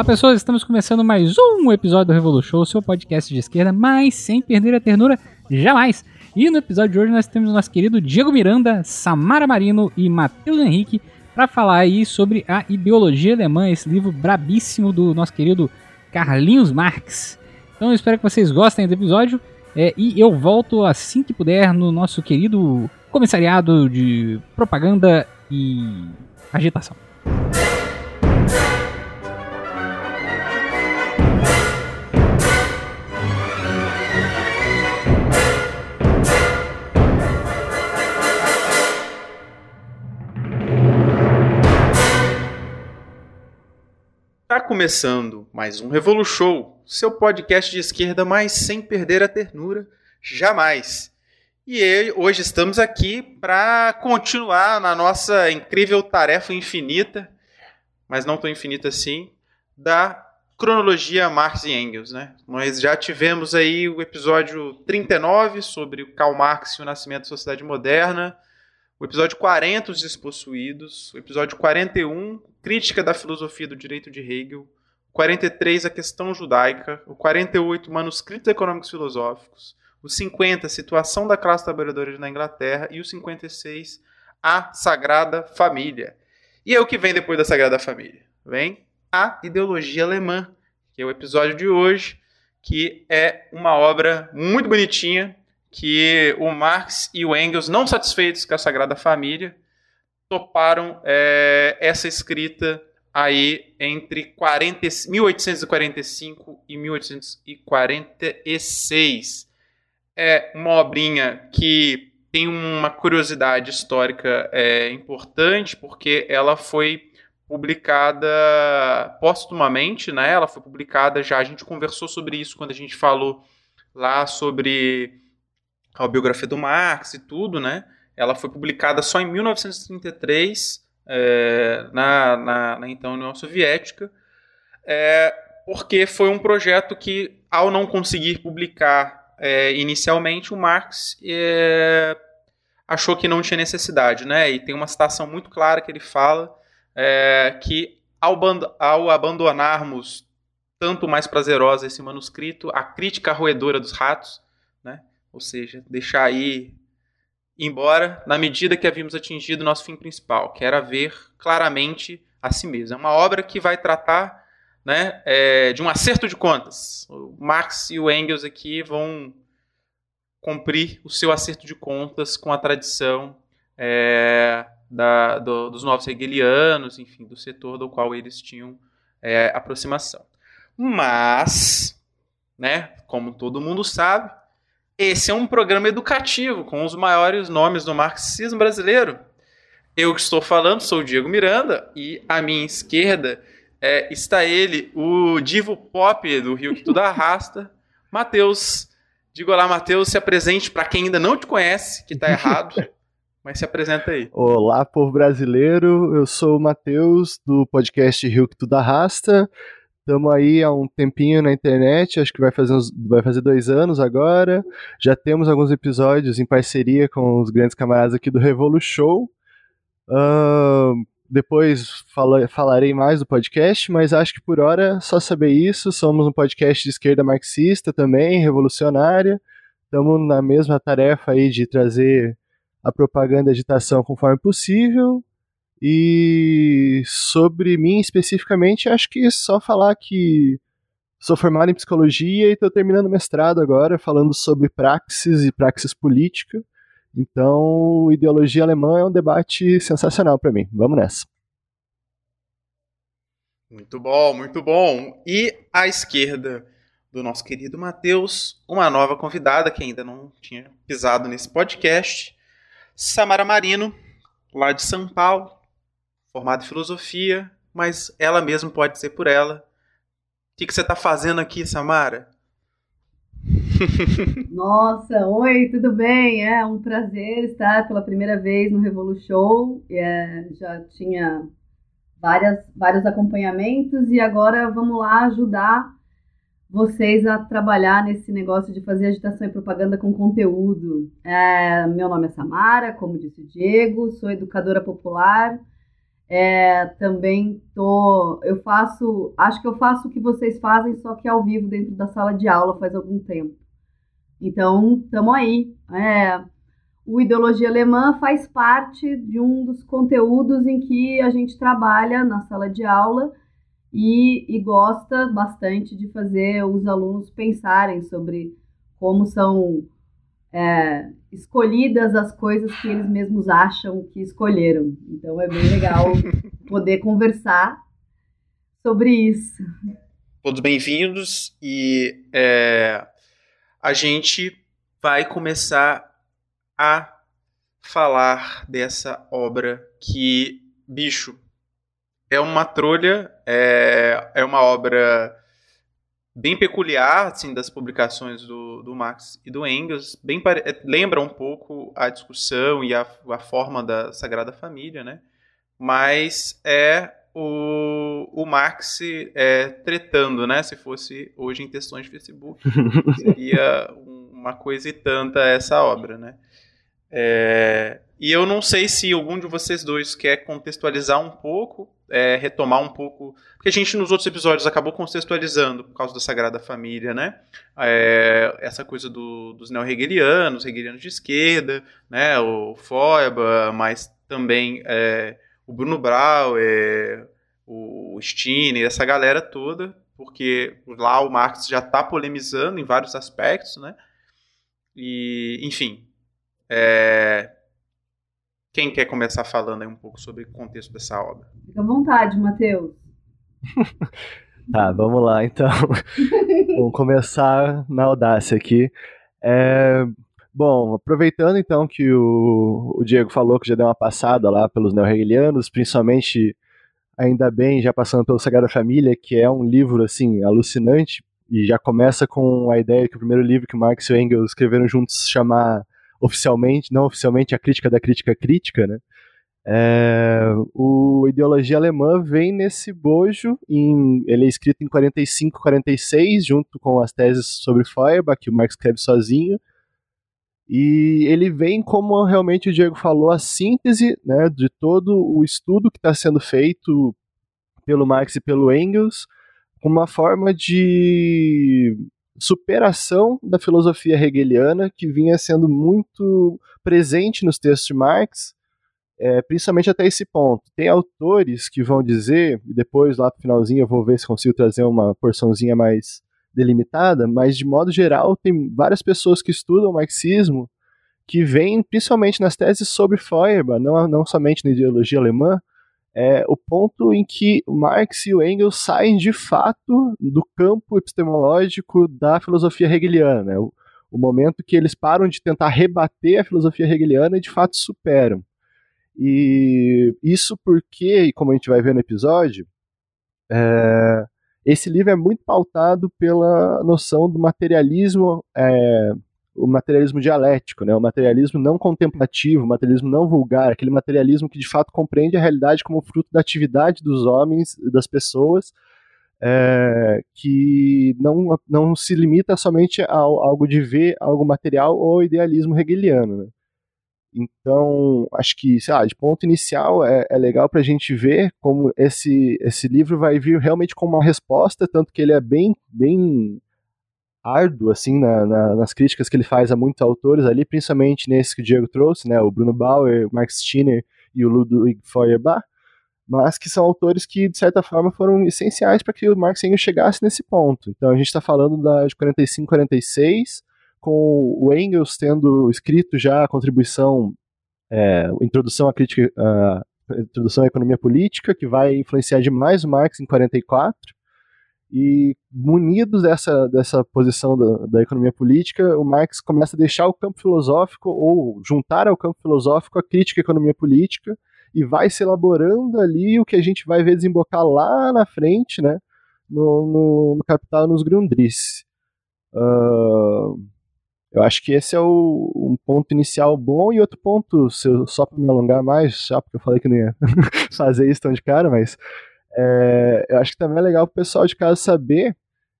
Olá pessoas, estamos começando mais um episódio do Revolu Show, seu podcast de esquerda, mas sem perder a ternura jamais. E no episódio de hoje nós temos o nosso querido Diego Miranda, Samara Marino e Matheus Henrique para falar aí sobre a ideologia alemã, esse livro brabíssimo do nosso querido Carlinhos Marx. Então eu espero que vocês gostem do episódio é, e eu volto assim que puder no nosso querido comissariado de propaganda e agitação. Tá começando mais um Revolution, seu podcast de esquerda, mas sem perder a ternura, jamais. E hoje estamos aqui para continuar na nossa incrível tarefa infinita, mas não tão infinita assim, da cronologia Marx e Engels. Né? Nós já tivemos aí o episódio 39 sobre o Karl Marx e o nascimento da sociedade moderna, o episódio 40, Os Despossuídos, o episódio 41, Crítica da Filosofia do Direito de Hegel, o 43, A Questão Judaica, o 48, Manuscritos Econômicos Filosóficos, o 50, Situação da Classe Trabalhadora na Inglaterra e o 56, A Sagrada Família. E é o que vem depois da Sagrada Família? Vem a Ideologia Alemã, que é o episódio de hoje, que é uma obra muito bonitinha, que o Marx e o Engels, não satisfeitos com a Sagrada Família, toparam é, essa escrita aí entre 40, 1845 e 1846. É uma obrinha que tem uma curiosidade histórica é, importante, porque ela foi publicada postumamente, né? Ela foi publicada já, a gente conversou sobre isso quando a gente falou lá sobre a biografia do Marx e tudo, né? Ela foi publicada só em 1933 é, na, na, na, então União Soviética, é, porque foi um projeto que, ao não conseguir publicar é, inicialmente, o Marx é, achou que não tinha necessidade, né? E tem uma citação muito clara que ele fala é, que ao, ao abandonarmos tanto mais prazerosa esse manuscrito, a crítica roedora dos ratos, né? Ou seja, deixar aí embora na medida que havíamos atingido nosso fim principal, que era ver claramente a si mesmo. É uma obra que vai tratar né, é, de um acerto de contas. O Marx e o Engels aqui vão cumprir o seu acerto de contas com a tradição é, da, do, dos novos hegelianos, enfim, do setor do qual eles tinham é, aproximação. Mas, né, como todo mundo sabe, esse é um programa educativo com os maiores nomes do marxismo brasileiro. Eu que estou falando sou o Diego Miranda e à minha esquerda é, está ele, o divo pop do Rio que tudo arrasta, Matheus. Digo olá, Matheus, se apresente para quem ainda não te conhece, que está errado, mas se apresenta aí. Olá, povo brasileiro, eu sou o Matheus do podcast Rio que tudo arrasta. Estamos aí há um tempinho na internet, acho que vai fazer, uns, vai fazer dois anos agora. Já temos alguns episódios em parceria com os grandes camaradas aqui do Revolu Show. Uh, depois fala, falarei mais do podcast, mas acho que por hora só saber isso. Somos um podcast de esquerda marxista também, revolucionária. Estamos na mesma tarefa aí de trazer a propaganda e agitação conforme possível. E sobre mim especificamente, acho que só falar que sou formado em psicologia e estou terminando mestrado agora, falando sobre praxis e praxis política. Então, ideologia alemã é um debate sensacional para mim. Vamos nessa. Muito bom, muito bom. E à esquerda do nosso querido Matheus, uma nova convidada que ainda não tinha pisado nesse podcast, Samara Marino, lá de São Paulo, formada em filosofia, mas ela mesma pode ser por ela. O que, que você está fazendo aqui, Samara? Nossa, oi, tudo bem? É um prazer estar pela primeira vez no Revolution. É, já tinha várias, vários acompanhamentos e agora vamos lá ajudar vocês a trabalhar nesse negócio de fazer agitação e propaganda com conteúdo. É, meu nome é Samara, como disse o Diego, sou educadora popular É, também tô, eu faço, acho que eu faço o que vocês fazem, só que ao vivo dentro da sala de aula faz algum tempo. Então, estamos aí. É, o Ideologia Alemã faz parte de um dos conteúdos em que a gente trabalha na sala de aula e, e gosta bastante de fazer os alunos pensarem sobre como são é, escolhidas as coisas que eles mesmos acham que escolheram. Então é bem legal poder conversar sobre isso. Todos bem-vindos e é, a gente vai começar a falar dessa obra que, bicho, é uma trolha, é, é uma obra bem peculiar assim das publicações do, do Marx e do Engels, bem é, lembra um pouco a discussão e a, a forma da Sagrada Família, né? Mas é o, o Marx é, tretando, né? Se fosse hoje em textões de Facebook, seria uma coisa e tanta essa obra, né? É, e eu não sei se algum de vocês dois quer contextualizar um pouco, é, retomar um pouco. Porque a gente nos outros episódios acabou contextualizando por causa da Sagrada Família, né? É, essa coisa do, dos neo-hegelianos, hegelianos de esquerda, né? O Feuerbach, mas também é, o Bruno Brauer, o Steiner, essa galera toda, porque lá o Marx já está polemizando em vários aspectos, né? E, enfim, é... Quem quer começar falando aí um pouco sobre o contexto dessa obra? Fica à vontade, Matheus. tá, vamos lá então. vamos começar na audácia aqui. É... Bom, aproveitando então que o, o Diego falou que já deu uma passada lá pelos neo-hegelianos, principalmente, ainda bem, já passando pelo Sagrada Família, que é um livro assim alucinante, e já começa com a ideia que o primeiro livro que Marx e Engels escreveram juntos chamar oficialmente, não oficialmente, a crítica da crítica crítica, né? É, o Ideologia Alemã vem nesse bojo, em, ele é escrito em 45, 46, junto com as teses sobre Feuerbach, que o Marx escreve sozinho, e ele vem, como realmente o Diego falou, a síntese né, de todo o estudo que está sendo feito pelo Marx e pelo Engels, com uma forma de superação da filosofia hegeliana que vinha sendo muito presente nos textos de Marx, é, principalmente até esse ponto. Tem autores que vão dizer, e depois lá no finalzinho eu vou ver se consigo trazer uma porçãozinha mais delimitada, mas de modo geral tem várias pessoas que estudam marxismo que vêm principalmente nas teses sobre Feuerbach, não, não somente na ideologia alemã, é o ponto em que Marx e o Engels saem de fato do campo epistemológico da filosofia hegeliana. Né? O, o, momento que eles param de tentar rebater a filosofia hegeliana e de fato superam. E isso porque, como a gente vai ver no episódio, é, esse livro é muito pautado pela noção do materialismo é, o materialismo dialético, né? o materialismo não contemplativo, o materialismo não vulgar, aquele materialismo que de fato compreende a realidade como fruto da atividade dos homens, das pessoas, é, que não, não se limita somente a algo de ver, algo material ou idealismo hegeliano. Né? Então, acho que, sei lá, de ponto inicial é, é legal para a gente ver como esse, esse livro vai vir realmente como uma resposta, tanto que ele é bem, bem árduo assim na, na, nas críticas que ele faz a muitos autores ali, principalmente nesse que o Diego trouxe, né, o Bruno Bauer, o Max Stirner e o Ludwig Feuerbach, mas que são autores que de certa forma foram essenciais para que o Marx Engels chegasse nesse ponto. Então a gente está falando da, de 45, 46, com o Engels tendo escrito já a contribuição, é, introdução à crítica, a introdução à economia política, que vai influenciar demais o Marx em 44 e munidos dessa, dessa posição da, da, economia política, o Marx começa a deixar o campo filosófico ou juntar ao campo filosófico a crítica à economia política e vai se elaborando ali o que a gente vai ver desembocar lá na frente, né, no, no, no Capital nos Grundrisse. Uh, eu acho que esse é o, um ponto inicial bom e outro ponto, eu, só para me alongar mais, só porque eu falei que não ia fazer isso tão de cara, mas é, eu acho que também é legal para o pessoal de casa saber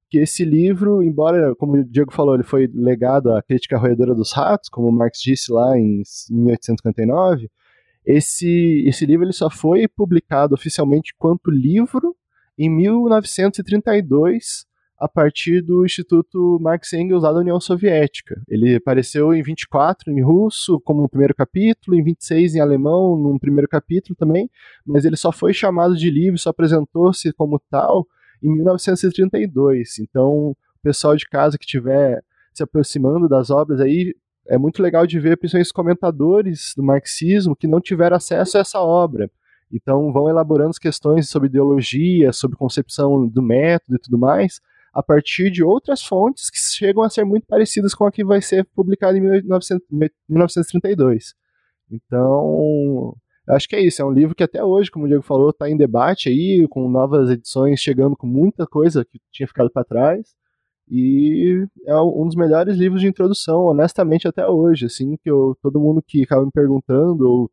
que esse livro, embora, como o Diego falou, ele foi legado à crítica roedora dos ratos, como Marx disse lá em 1859, Esse, esse livro ele só foi publicado oficialmente quanto livro em 1932, a partir do Instituto Marx Engels lá da União Soviética. Ele apareceu em 24 em russo, como primeiro capítulo, em 26 em alemão, num primeiro capítulo também, mas ele só foi chamado de livro, só apresentou-se como tal em 1932. Então, o pessoal de casa que estiver se aproximando das obras aí, é muito legal de ver, principalmente os comentadores do marxismo que não tiveram acesso a essa obra. Então, vão elaborando as questões sobre ideologia, sobre concepção do método e tudo mais, a partir de outras fontes que chegam a ser muito parecidas com a que vai ser publicada em 1900, 1932. Então, acho que é isso. É um livro que até hoje, como o Diego falou, está em debate aí, com novas edições chegando com muita coisa que tinha ficado para trás. E é um dos melhores livros de introdução, honestamente, até hoje. Assim, que eu, todo mundo que acaba me perguntando ou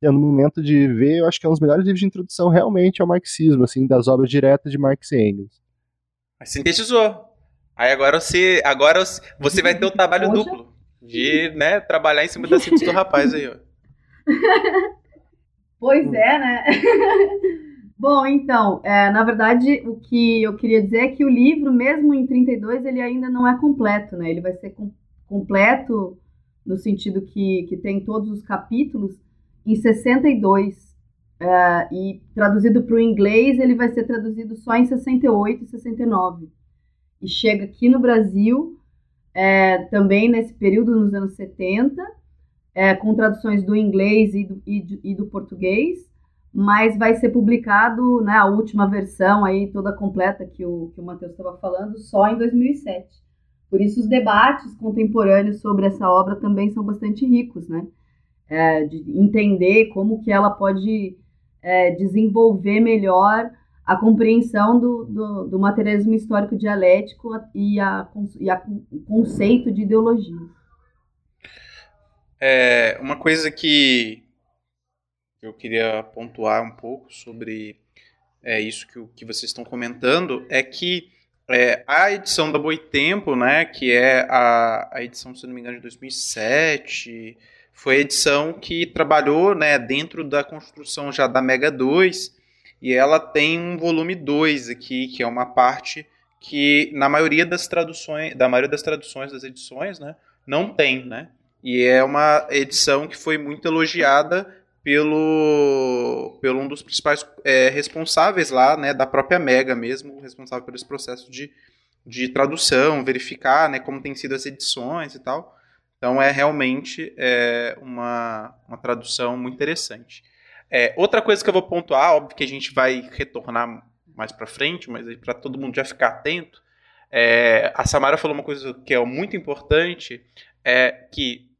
tendo momento de ver, eu acho que é um dos melhores livros de introdução realmente ao marxismo, assim, das obras diretas de Marx e Engels. Mas sintetizou. Aí agora você, agora você vai ter o trabalho Poxa. duplo de, né, trabalhar em cima da síntese do rapaz aí, ó. Pois é, né? Bom, então, é, na verdade, o que eu queria dizer é que o livro, mesmo em 32, ele ainda não é completo, né? Ele vai ser com, completo no sentido que, que tem todos os capítulos em 62. Uh, e traduzido para o inglês, ele vai ser traduzido só em 68 e 69. E chega aqui no Brasil, é, também nesse período, nos anos 70, é, com traduções do inglês e do, e, e do português, mas vai ser publicado, né, a última versão aí, toda completa que o, que o Matheus estava falando, só em 2007. Por isso, os debates contemporâneos sobre essa obra também são bastante ricos, né? É, de entender como que ela pode é, desenvolver melhor a compreensão do, do, do, materialismo histórico dialético e, a, e a, o conceito de ideologia. É, uma coisa que eu queria pontuar um pouco sobre é, isso que, que vocês estão comentando é que é, a edição da Boitempo, né, que é a, a edição, se não me engano, de 2007, foi a edição que trabalhou né, dentro da construção já da Mega 2, e ela tem um volume 2 aqui, que é uma parte que na maioria das traduções, da maioria das traduções das edições, né, não tem, né? E é uma edição que foi muito elogiada pelo, pelo um dos principais é, responsáveis lá, né, da própria Mega mesmo, responsável esse processo de, de tradução, verificar, né, como tem sido as edições e tal. Então é realmente é, uma, uma tradução muito interessante. É, outra coisa que eu vou pontuar, óbvio que a gente vai retornar mais para frente, mas para todo mundo já ficar atento, é, a Samara falou uma coisa que é muito importante, é que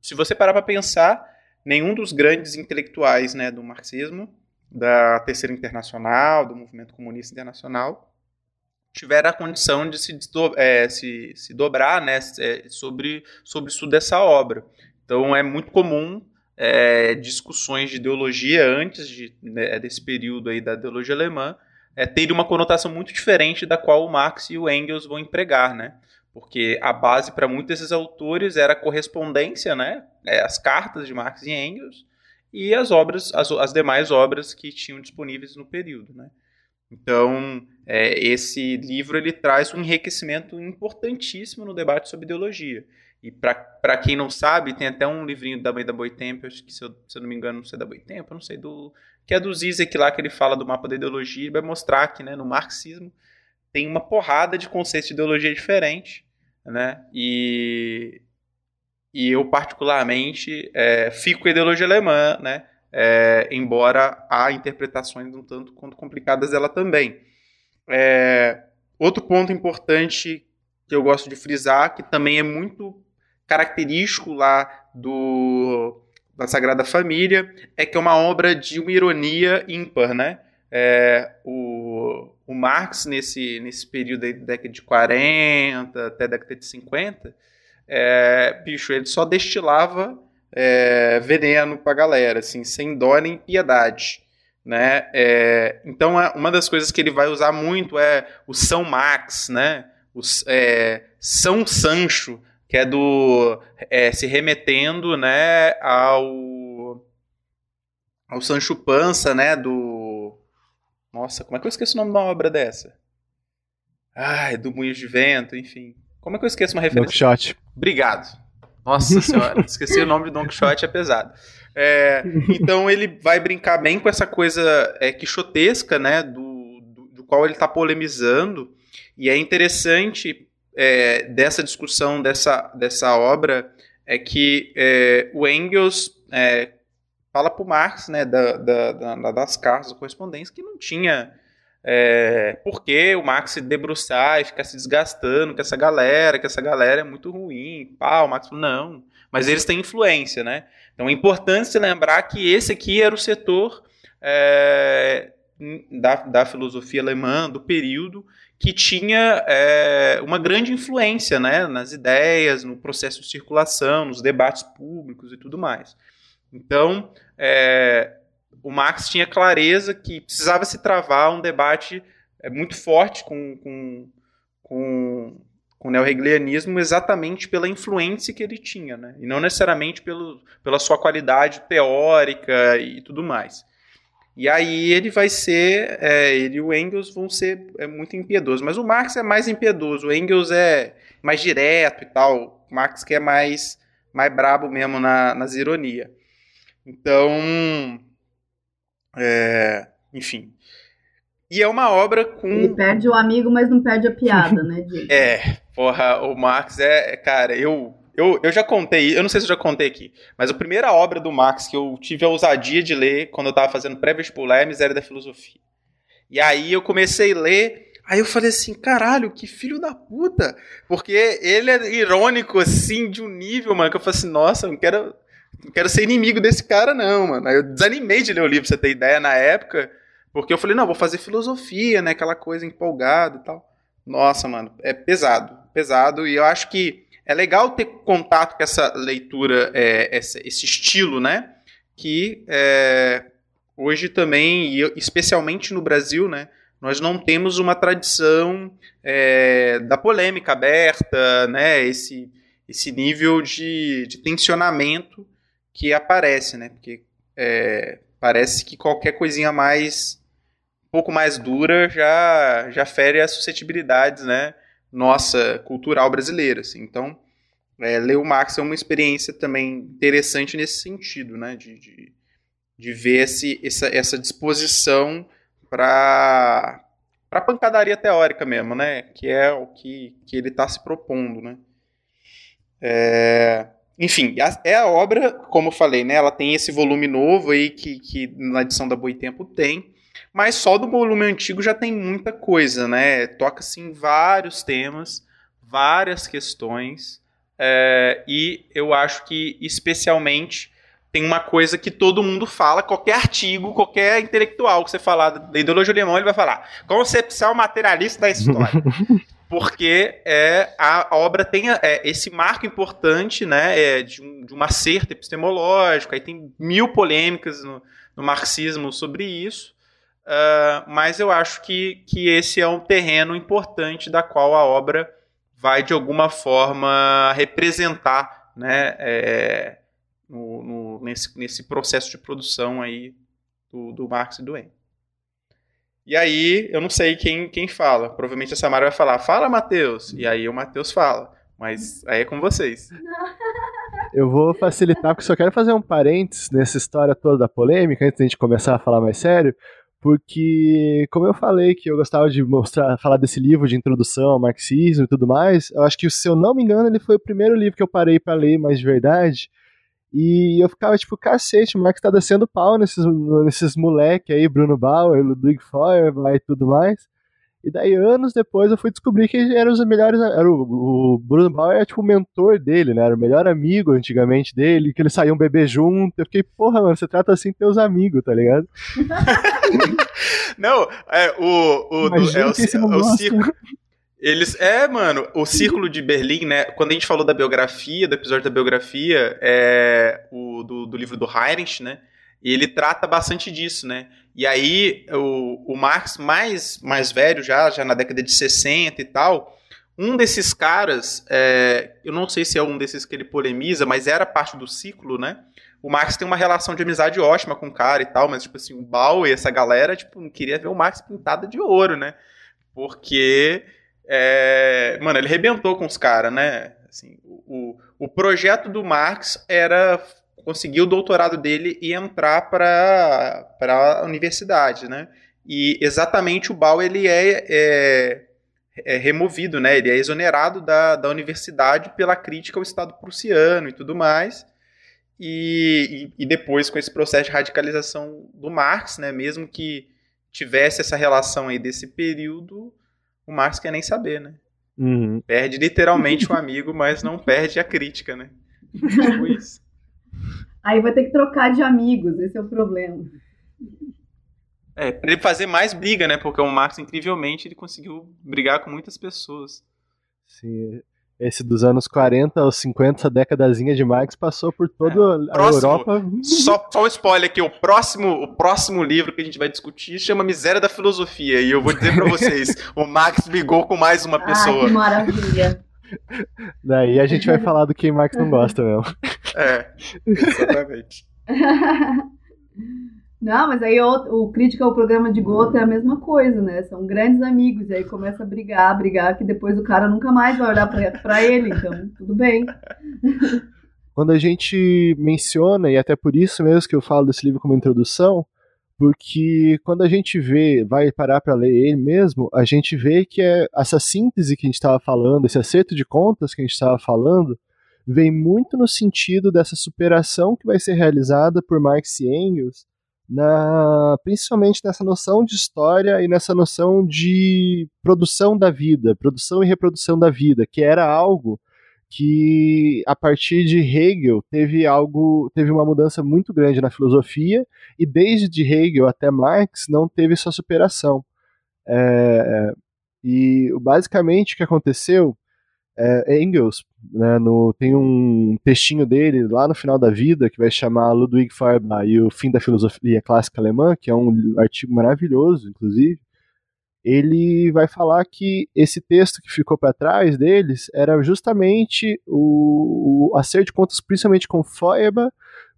se você parar para pensar, nenhum dos grandes intelectuais né, do marxismo, da Terceira Internacional, do Movimento Comunista Internacional, tiveram a condição de se, é, se, se dobrar né, é, sobre, sobre isso dessa obra. Então é muito comum é, discussões de ideologia antes de, né, desse período aí da ideologia alemã é, terem uma conotação muito diferente da qual o Marx e o Engels vão empregar, né? Porque a base para muitos desses autores era a correspondência, né? É, as cartas de Marx e Engels e as obras, as, as demais obras que tinham disponíveis no período, né? Então, é, esse livro ele traz um enriquecimento importantíssimo no debate sobre ideologia. E para quem não sabe, tem até um livrinho da da Boitempo, acho que se eu, se eu, não me engano, não sei da Boitempo, não sei, do, que é do Zizek lá, que ele fala do mapa da ideologia, e vai mostrar que né, no marxismo tem uma porrada de conceitos de ideologia diferente, né? E, e eu, particularmente, é, fico com a ideologia alemã, né? é, embora há interpretações um tanto quanto complicadas dela também. É, outro ponto importante que eu gosto de frisar, que também é muito característico lá do da Sagrada Família, é que é uma obra de uma ironia ímpar, né? É, o, o Marx, nesse, nesse período da década de 40 até década de 50, é, bicho, ele só destilava é, veneno pra galera, assim, sem dó nem piedade. Né? É, então, é, uma das coisas que ele vai usar muito é o São Max, né? O, é, São Sancho, que é do é, se remetendo né, ao o Sancho Panza, né, do... Nossa, como é que eu esqueço o nome de uma obra dessa? Ai, do Moinho de Vento, enfim. Como é que eu esqueço uma referência? Don Quixote. Obrigado. Nossa senhora, esqueci o nome de Don Quixote, é pesado. É, então ele vai brincar bem com essa coisa é, quixotesca, né, do, do, do qual ele está polemizando, e é interessante é, dessa discussão, dessa, dessa obra, é que é, o Engels é, fala para o Marx, né, da, da, da, das cartas, da correspondência, que não tinha é, por que o Marx se debruçar e ficar se desgastando com essa galera, que essa galera é muito ruim, pá, o Marx falou, não, mas eles têm influência, né? Então é importante se lembrar que esse aqui era o setor é, da, da filosofia alemã do período que tinha é, uma grande influência né, nas ideias, no processo de circulação, nos debates públicos e tudo mais. Então, é, o Marx tinha clareza que precisava se travar um debate é, muito forte com, com, com, com o neorreglianismo exatamente pela influência que ele tinha, né? e não necessariamente pelo, pela sua qualidade teórica e tudo mais. E aí ele vai ser, é, ele e o Engels vão ser é, muito impiedosos. Mas o Marx é mais impiedoso, o Engels é mais direto e tal. O Marx que é mais, mais brabo mesmo na, nas ironias. Então, é, enfim. E é uma obra com. Ele perde o amigo, mas não perde a piada, né, Diego? é, porra, o Marx é. Cara, eu eu, eu já contei, eu não sei se eu já contei aqui, mas a primeira obra do Marx que eu tive a ousadia de ler quando eu estava fazendo pré-vestibular é a Miséria da Filosofia. E aí eu comecei a ler, aí eu falei assim, caralho, que filho da puta. Porque ele é irônico, assim, de um nível, mano, que eu falei assim, nossa, eu não quero, não quero ser inimigo desse cara, não, mano. Aí eu desanimei de ler o livro, pra você ter ideia, na época, porque eu falei, não, vou fazer filosofia, né, aquela coisa empolgada e tal. Nossa, mano, é pesado, pesado, e eu acho que é legal ter contato com essa leitura, é, esse, estilo, né? Que é, hoje também, e especialmente no Brasil, né? Nós não temos uma tradição é, da polêmica aberta, né? Esse, esse nível de, de tensionamento que aparece, né? Porque é, parece que qualquer coisinha mais pouco mais dura já já fere as suscetibilidades, né? nossa cultural brasileira. Assim. Então, é, ler o Marx é uma experiência também interessante nesse sentido, né? De, de, de ver esse, essa, essa disposição para para pancadaria teórica mesmo, né? Que é o que, que ele está se propondo, né? É, enfim, é a obra, como eu falei, né? Ela tem esse volume novo aí que, que na edição da Boitempo tem, mas só do volume antigo já tem muita coisa, né? Toca-se em vários temas, várias questões, é, e eu acho que, especialmente, tem uma coisa que todo mundo fala, qualquer artigo, qualquer intelectual que você falar da ideologia alemã, ele vai falar concepção materialista da história. Porque é, a obra tem é, esse marco importante né, é, de, um, de um acerto epistemológico, aí tem mil polêmicas no, no marxismo sobre isso, Uh, mas eu acho que, que esse é um terreno importante da qual a obra vai de alguma forma representar né, é, no, no, nesse, nesse processo de produção aí do, do Marx e do Engels. E aí, eu não sei quem, quem fala. Provavelmente a Samara vai falar, fala, Matheus. E aí o Matheus fala. Mas aí é com vocês. Eu vou facilitar, porque só quero fazer um parênteses nessa história toda da polêmica, antes de a gente começar a falar mais sério porque, como eu falei que eu gostava de mostrar, falar desse livro de introdução ao marxismo e tudo mais, eu acho que, se eu não me engano, ele foi o primeiro livro que eu parei para ler mais de verdade. E eu ficava tipo, cacete, o Marx tá descendo pau nesses, nesses moleque aí, Bruno Bauer, Ludwig Feuerbach e tudo mais. E daí, anos depois, eu fui descobrir que eram os melhores. Era o, o Bruno Bauer era tipo o mentor dele, né? Era o melhor amigo antigamente dele, que eles saíam beber junto. Eu fiquei, porra, mano, você trata assim teus amigos, tá ligado? Não, é o. o, do, é o, é o. Eles. É, mano, o Círculo de Berlim, né? Quando a gente falou da biografia, do episódio da biografia, é, o, do, do livro do Heinrich, né? E ele trata bastante disso, né? E aí, o, o Marx, mais, mais velho já, já na década de 60 e tal, um desses caras, é, eu não sei se é um desses que ele polemiza, mas era parte do ciclo, né? o Marx tem uma relação de amizade ótima com o cara e tal, mas, tipo assim, o Bauer e essa galera, tipo, não queria ver o Marx pintado de ouro, né? Porque, é, mano, ele rebentou com os caras, né? Assim, o, o projeto do Marx era conseguir o doutorado dele e entrar para a universidade, né? E exatamente o Bauer, ele é, é, é, removido, né? Ele é exonerado da, da universidade pela crítica ao Estado prussiano e tudo mais. E, e, e, depois com esse processo de radicalização do Marx, né? Mesmo que tivesse essa relação aí desse período, o Marx quer nem saber, né? Uhum. Perde literalmente o amigo, mas não perde a crítica, né? Tipo isso. Aí vai ter que trocar de amigos, esse é o problema. É, pra ele fazer mais briga, né? Porque o Marx, incrivelmente, ele conseguiu brigar com muitas pessoas. Sim, esse dos anos 40 aos 50, décadazinha de Marx, passou por toda é, a próximo, Europa. Só, só um spoiler aqui, o próximo, o próximo livro que a gente vai discutir chama Miséria da Filosofia, e eu vou dizer para vocês, o Marx brigou com mais uma pessoa. Ai, que maravilha. Daí a gente vai falar do que Marx não gosta mesmo. É, exatamente. Não, mas aí o, o crítica ao programa de Gota é a mesma coisa, né? São grandes amigos, e aí começa a brigar, brigar, que depois o cara nunca mais vai olhar pra, pra ele, então tudo bem. Quando a gente menciona, e até por isso mesmo que eu falo desse livro como introdução, porque quando a gente vê, vai parar para ler ele mesmo, a gente vê que é essa síntese que a gente estava falando, esse acerto de contas que a gente estava falando, vem muito no sentido dessa superação que vai ser realizada por Marx e Engels na, principalmente nessa noção de história e nessa noção de produção da vida, produção e reprodução da vida, que era algo que a partir de Hegel teve algo, teve uma mudança muito grande na filosofia e desde Hegel até Marx não teve sua superação. É, e basicamente o que aconteceu é, Engels, né, no, tem um textinho dele lá no final da vida que vai chamar Ludwig Feuerbach e o fim da filosofia clássica alemã, que é um artigo maravilhoso, inclusive. Ele vai falar que esse texto que ficou para trás deles era justamente o, o acerto de contas, principalmente com Feuerbach,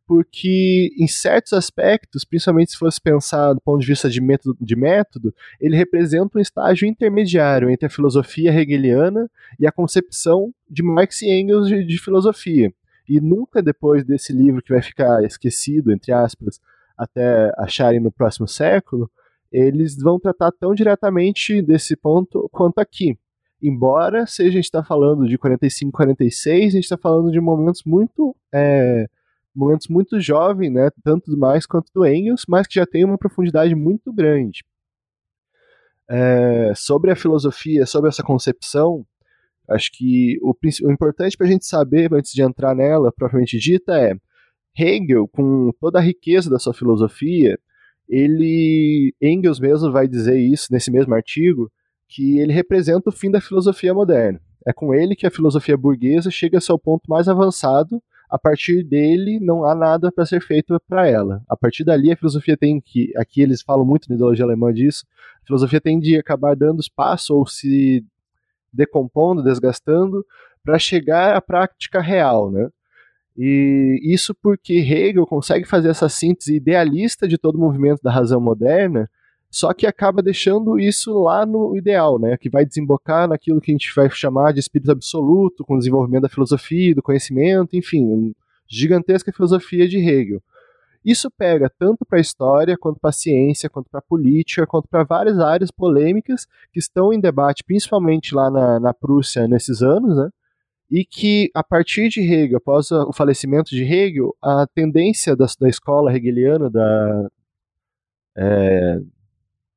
porque em certos aspectos, principalmente se fosse pensar do ponto de vista de método, de método, ele representa um estágio intermediário entre a filosofia hegeliana e a concepção de Marx e Engels de, de filosofia. E nunca depois desse livro que vai ficar esquecido, entre aspas, até acharem no próximo século, eles vão tratar tão diretamente desse ponto quanto aqui. Embora seja a gente está falando de 45, 46, a gente está falando de momentos muito é, momentos muito jovens, né, tanto do mais quanto do Engels, mas que já tem uma profundidade muito grande. É, sobre a filosofia, sobre essa concepção, acho que o, o importante para a gente saber, antes de entrar nela, propriamente dita, é Hegel, com toda a riqueza da sua filosofia, ele, Engels mesmo vai dizer isso nesse mesmo artigo, que ele representa o fim da filosofia moderna. É com ele que a filosofia burguesa chega ao seu ponto mais avançado, a partir dele não há nada para ser feito para ela. A partir dali a filosofia tem que, aqui eles falam muito na ideologia alemã disso, a filosofia tem de acabar dando espaço ou se decompondo, desgastando, para chegar à prática real, né? E isso porque Hegel consegue fazer essa síntese idealista de todo o movimento da razão moderna, só que acaba deixando isso lá no ideal, né, que vai desembocar naquilo que a gente vai chamar de espírito absoluto, com o desenvolvimento da filosofia, do conhecimento, enfim, gigantesca filosofia de Hegel. Isso pega tanto para a história, quanto para a ciência, quanto para a política, quanto para várias áreas polêmicas que estão em debate, principalmente lá na, na Prússia nesses anos, né? E que, a partir de Hegel, após o falecimento de Hegel, a tendência da, da escola hegeliana, da, é,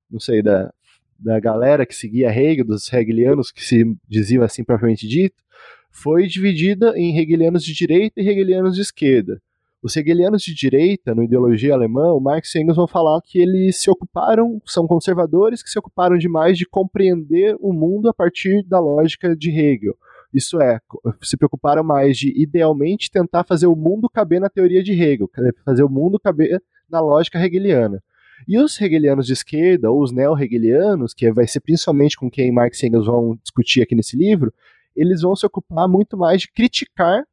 não sei, da, da galera que seguia Hegel, dos hegelianos que se diziam assim propriamente dito, foi dividida em hegelianos de direita e hegelianos de esquerda. Os hegelianos de direita, no ideologia alemã, o Marx e Engels vão falar que eles se ocuparam, são conservadores que se ocuparam demais de compreender o mundo a partir da lógica de Hegel. Isso é, se preocuparam mais de idealmente tentar fazer o mundo caber na teoria de Hegel, fazer o mundo caber na lógica hegeliana. E os hegelianos de esquerda, ou os neo-hegelianos, que vai ser principalmente com quem Marx e Engels vão discutir aqui nesse livro, eles vão se ocupar muito mais de criticar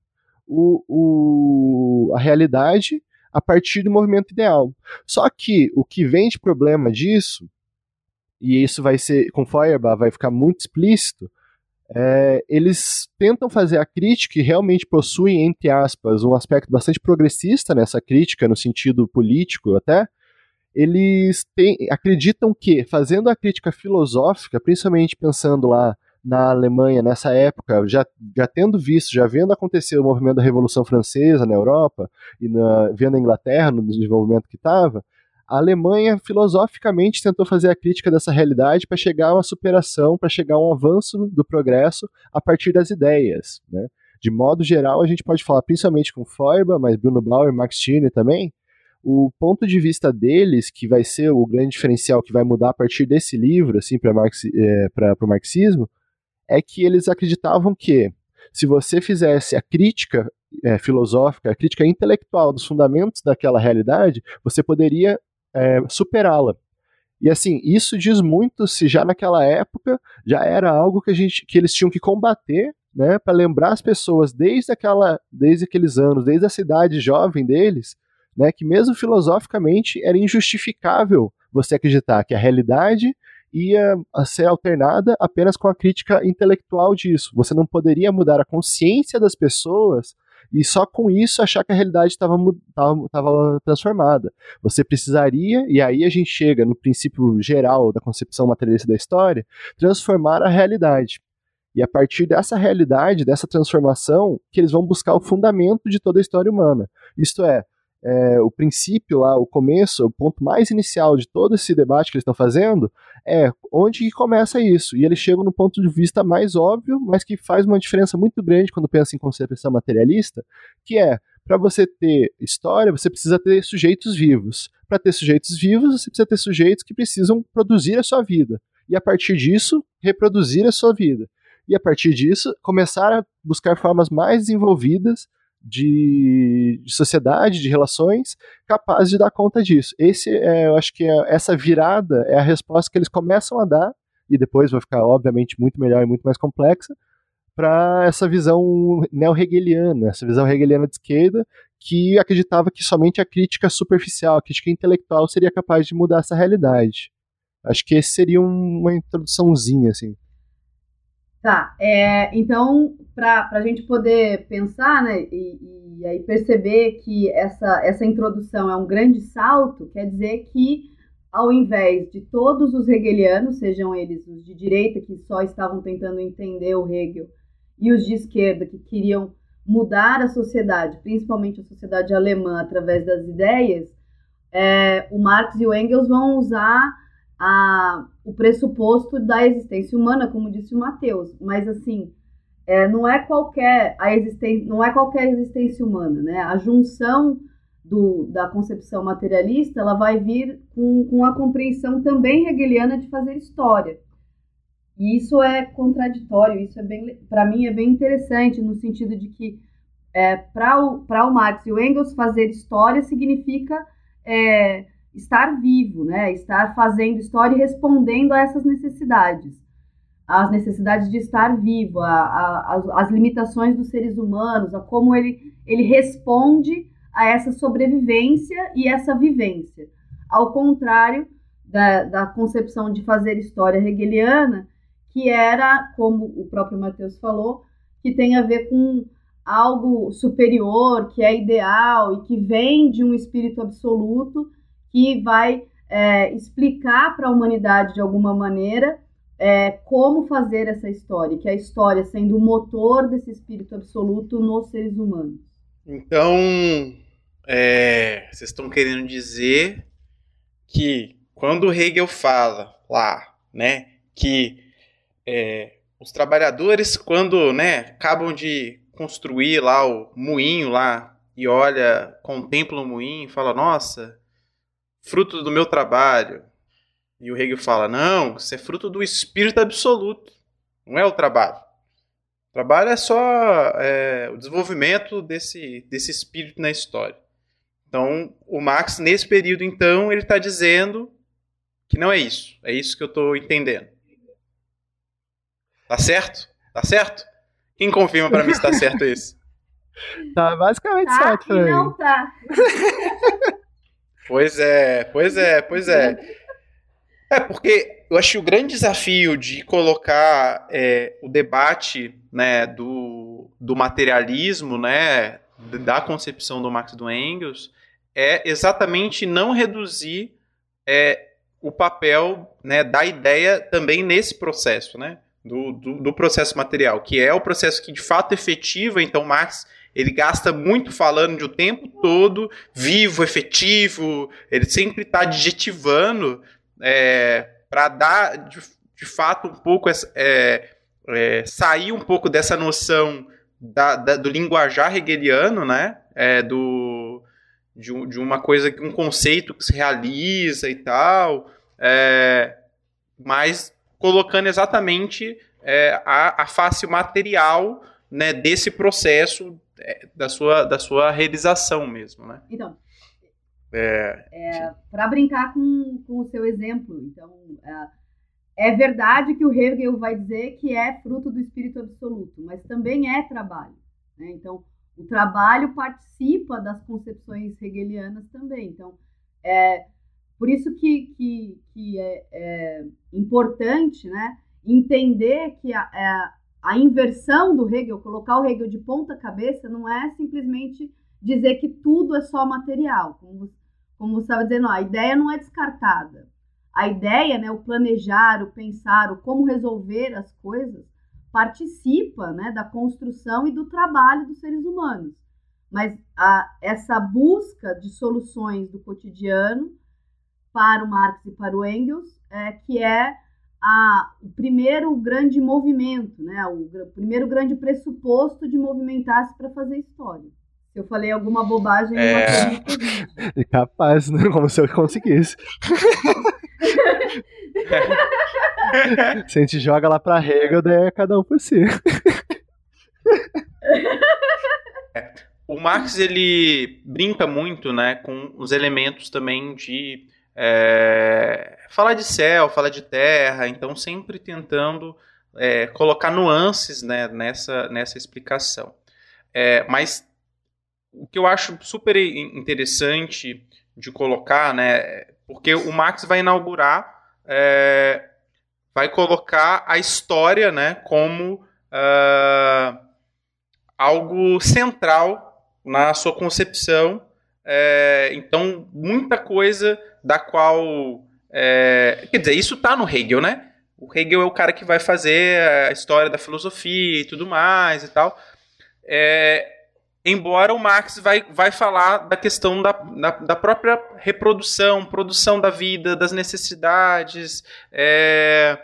o, o, a realidade a partir do movimento ideal. Só que o que vem de problema disso, e isso vai ser, com Feuerbach vai ficar muito explícito, é, eles tentam fazer a crítica e realmente possuem, entre aspas, um aspecto bastante progressista nessa crítica, no sentido político até. Eles têm, acreditam que, fazendo a crítica filosófica, principalmente pensando lá na Alemanha nessa época, já, já tendo visto, já vendo acontecer o movimento da Revolução Francesa na Europa e na, vendo a Inglaterra no desenvolvimento que estava, a Alemanha filosoficamente tentou fazer a crítica dessa realidade para chegar a uma superação, para chegar a um avanço do progresso a partir das ideias. Né? De modo geral, a gente pode falar principalmente com Feuerbach, mas Bruno Bauer Max Stirner também, o ponto de vista deles, que vai ser o grande diferencial que vai mudar a partir desse livro, assim, para é, o marxismo, é que eles acreditavam que se você fizesse a crítica é, filosófica, a crítica intelectual dos fundamentos daquela realidade, você poderia é, superá-la. E assim, isso diz muito se já naquela época já era algo que, a gente, que eles tinham que combater, né, para lembrar as pessoas desde aquela, desde aqueles anos, desde a cidade jovem deles, né, que mesmo filosoficamente era injustificável você acreditar que a realidade ia ser alternada apenas com a crítica intelectual disso. Você não poderia mudar a consciência das pessoas e só com isso achar que a realidade estava transformada. Você precisaria, e aí a gente chega no princípio geral da concepção materialista da história, transformar a realidade. E a partir dessa realidade, dessa transformação, que eles vão buscar o fundamento de toda a história humana. Isto é, é, o princípio lá, o começo, o ponto mais inicial de todo esse debate que eles estão fazendo é onde que começa isso. E eles chegam no ponto de vista mais óbvio, mas que faz uma diferença muito grande quando pensa em concepção materialista, que é para você ter história, você precisa ter sujeitos vivos. Para ter sujeitos vivos, você precisa ter sujeitos que precisam produzir a sua vida. E a partir disso, reproduzir a sua vida. E a partir disso, começar a buscar formas mais desenvolvidas de, de, sociedade, de relações, capazes de dar conta disso. Esse, é, eu acho que é, essa virada é a resposta que eles começam a dar, e depois vai ficar, obviamente, muito melhor e muito mais complexa, para essa visão neo-hegeliana, essa visão hegeliana de esquerda, que acreditava que somente a crítica superficial, a crítica intelectual seria capaz de mudar essa realidade. Acho que esse seria uma introduçãozinha, assim. Tá, é, então, para a gente poder pensar, né, e, e, aí perceber que essa, essa introdução é um grande salto, quer dizer que, ao invés de todos os hegelianos, sejam eles os de direita, que só estavam tentando entender o Hegel, e os de esquerda, que queriam mudar a sociedade, principalmente a sociedade alemã, através das ideias, é, o Marx e o Engels vão usar a, o pressuposto da existência humana, como disse o Mateus, mas assim, é, não é qualquer a existência, não é qualquer existência humana, né? A junção do, da concepção materialista, ela vai vir com, com a compreensão também hegeliana de fazer história. E isso é contraditório, isso é bem, para mim é bem interessante no sentido de que é, para o, o Marx e o Engels fazer história significa é, estar vivo, né? Estar fazendo história e respondendo a essas necessidades. As necessidades de estar vivo, a, a, as limitações dos seres humanos, a como ele, ele responde a essa sobrevivência e essa vivência. Ao contrário da, da concepção de fazer história hegeliana, que era, como o próprio Mateus falou, que tem a ver com algo superior, que é ideal e que vem de um espírito absoluto que vai é, explicar para a humanidade de alguma maneira é, como fazer essa história, que é a história sendo o motor desse espírito absoluto nos seres humanos. Então, é, vocês estão querendo dizer que quando Hegel fala lá, né, que é, os trabalhadores, quando né, acabam de construir lá o moinho lá e olha, contempla o moinho e fala, nossa, fruto do meu trabalho. E o Hegel fala: não, isso é fruto do espírito absoluto, não é o trabalho. O trabalho é só é, o desenvolvimento desse, desse espírito na história. Então, o Marx, nesse período, então, ele está dizendo que não é isso. É isso que eu estou entendendo. Tá certo? Tá certo? Quem confirma para mim se está certo isso? Tá basicamente tá certo pra não tá. Pois é, pois é, pois é. É, porque eu acho que o grande desafio de colocar é, o debate né, do, do materialismo, né, da concepção do Marx e do Engels, é exatamente não reduzir é, o papel né, da ideia também nesse processo, né, do, do, do processo material, que é o processo que de fato efetiva, então Marx ele gasta muito falando de o tempo todo, vivo, efetivo, ele sempre está adjetivando é, para dar de, de, fato um pouco essa, é, é, sair um pouco dessa noção da, da, do linguajar hegeliano, né? É, do, de, de, uma coisa, um conceito que se realiza e tal, é, mas colocando exatamente é, a, a face material né, desse processo é, da sua, da sua realização mesmo, né? Então, é, é para brincar com, com o seu exemplo, então é, é, verdade que o Hegel vai dizer que é fruto do espírito absoluto, mas também é trabalho. Né? Então, o trabalho participa das concepções hegelianas também. Então, é por isso que, que, que é, é importante, né, entender que a, a é, a inversão do Hegel, colocar o Hegel de ponta cabeça, não é simplesmente dizer que tudo é só material. Como, como você estava dizendo, ó, a ideia não é descartada. A ideia, né, o planejar, o pensar, o como resolver as coisas, participa né, da construção e do trabalho dos seres humanos. Mas a, essa busca de soluções do cotidiano para o Marx e para o Engels, é, que é a, o primeiro grande movimento, né? O, o primeiro grande pressuposto de movimentar-se para fazer história. Se eu falei alguma bobagem, é, é capaz, né? Como se eu conseguisse. se a gente joga lá pra Hegel, daí é cada um por si. o Marx ele brinca muito, né, com os elementos também de é, falar de céu, falar de terra, então sempre tentando é, colocar nuances né, nessa, nessa explicação. É, mas o que eu acho super interessante de colocar, né, porque o Marx vai inaugurar, é, vai colocar a história né, como uh, algo central na sua concepção. É, então, muita coisa da qual. É, quer dizer, isso está no Hegel, né? O Hegel é o cara que vai fazer a história da filosofia e tudo mais e tal. É, embora o Marx vai, vai falar da questão da, da, da própria reprodução, produção da vida, das necessidades, é,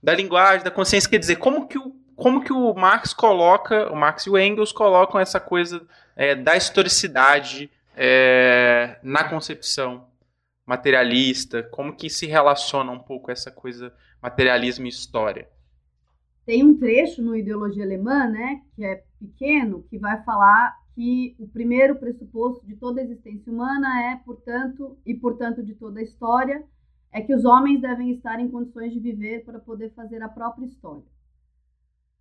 da linguagem, da consciência. Quer dizer, como que o, como que o Marx coloca, o Marx e o Engels colocam essa coisa é, da historicidade é, na concepção materialista? Como que se relaciona um pouco essa coisa materialismo e história? Tem um trecho no Ideologia Alemã, né, que é pequeno, que vai falar que o primeiro pressuposto de toda a existência humana é, portanto, e portanto de toda a história, é que os homens devem estar em condições de viver para poder fazer a própria história.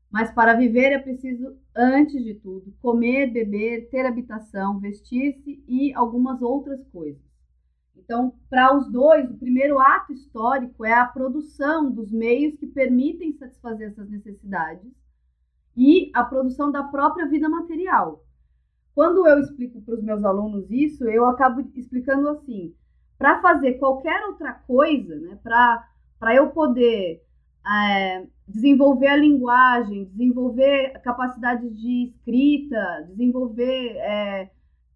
Mas para viver é preciso, antes de tudo, comer, beber, ter habitação, vestir-se e algumas outras coisas. Então, para os dois, o primeiro ato histórico é a produção dos meios que permitem satisfazer essas necessidades e a produção da própria vida material. Quando eu explico para os meus alunos isso, eu acabo explicando assim: para fazer qualquer outra coisa, né, para eu poder é, desenvolver a linguagem, desenvolver capacidade de escrita, desenvolver é,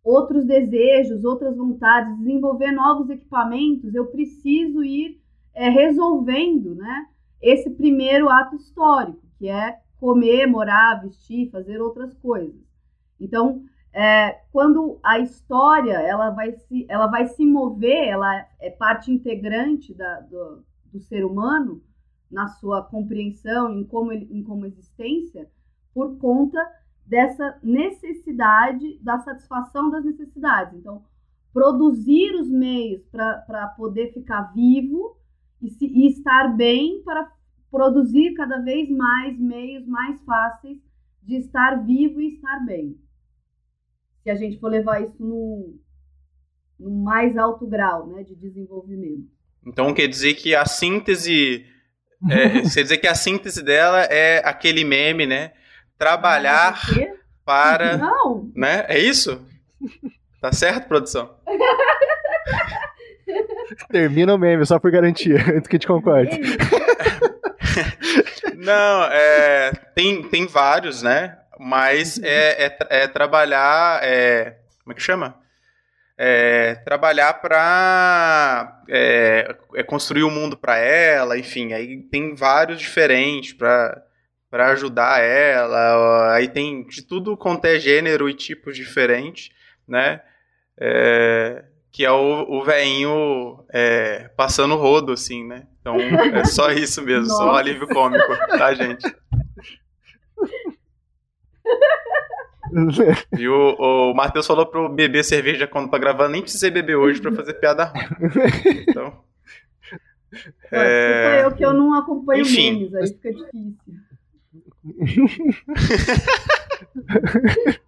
outros desejos, outras vontades, desenvolver novos equipamentos, eu preciso ir é, resolvendo né, esse primeiro ato histórico, que é comer, morar, vestir, fazer outras coisas. Então, é, quando a história ela vai, se, ela vai se mover, ela é parte integrante da, do, do ser humano na sua compreensão, em como, em como existência, por conta dessa necessidade da satisfação das necessidades. Então, produzir os meios para poder ficar vivo e, se, e estar bem para produzir cada vez mais meios mais fáceis de estar vivo e estar bem. se a gente for levar isso no, no mais alto grau né, de desenvolvimento. Então quer dizer que a síntese. É, quer dizer que a síntese dela é aquele meme, né? Trabalhar para. Não! Né? É isso? Tá certo, produção? Termina o meme, só por garantia, antes que a gente concorde. Não, é, tem, tem vários, né? Mas é, é, é trabalhar. É, como é que chama? É, trabalhar para é, é, construir o um mundo para ela, enfim, aí tem vários diferentes para para ajudar ela, aí tem de tudo quanto é gênero e tipos diferentes, né? É, que é o, o veinho é, passando rodo, assim, né? Então é só isso mesmo, só um alívio cômico, tá, gente? E o, o Matheus falou pro beber cerveja quando tá gravando, nem precisa beber hoje pra fazer piada ruim. Então. É... eu que eu não acompanho Enfim, memes, aí fica difícil.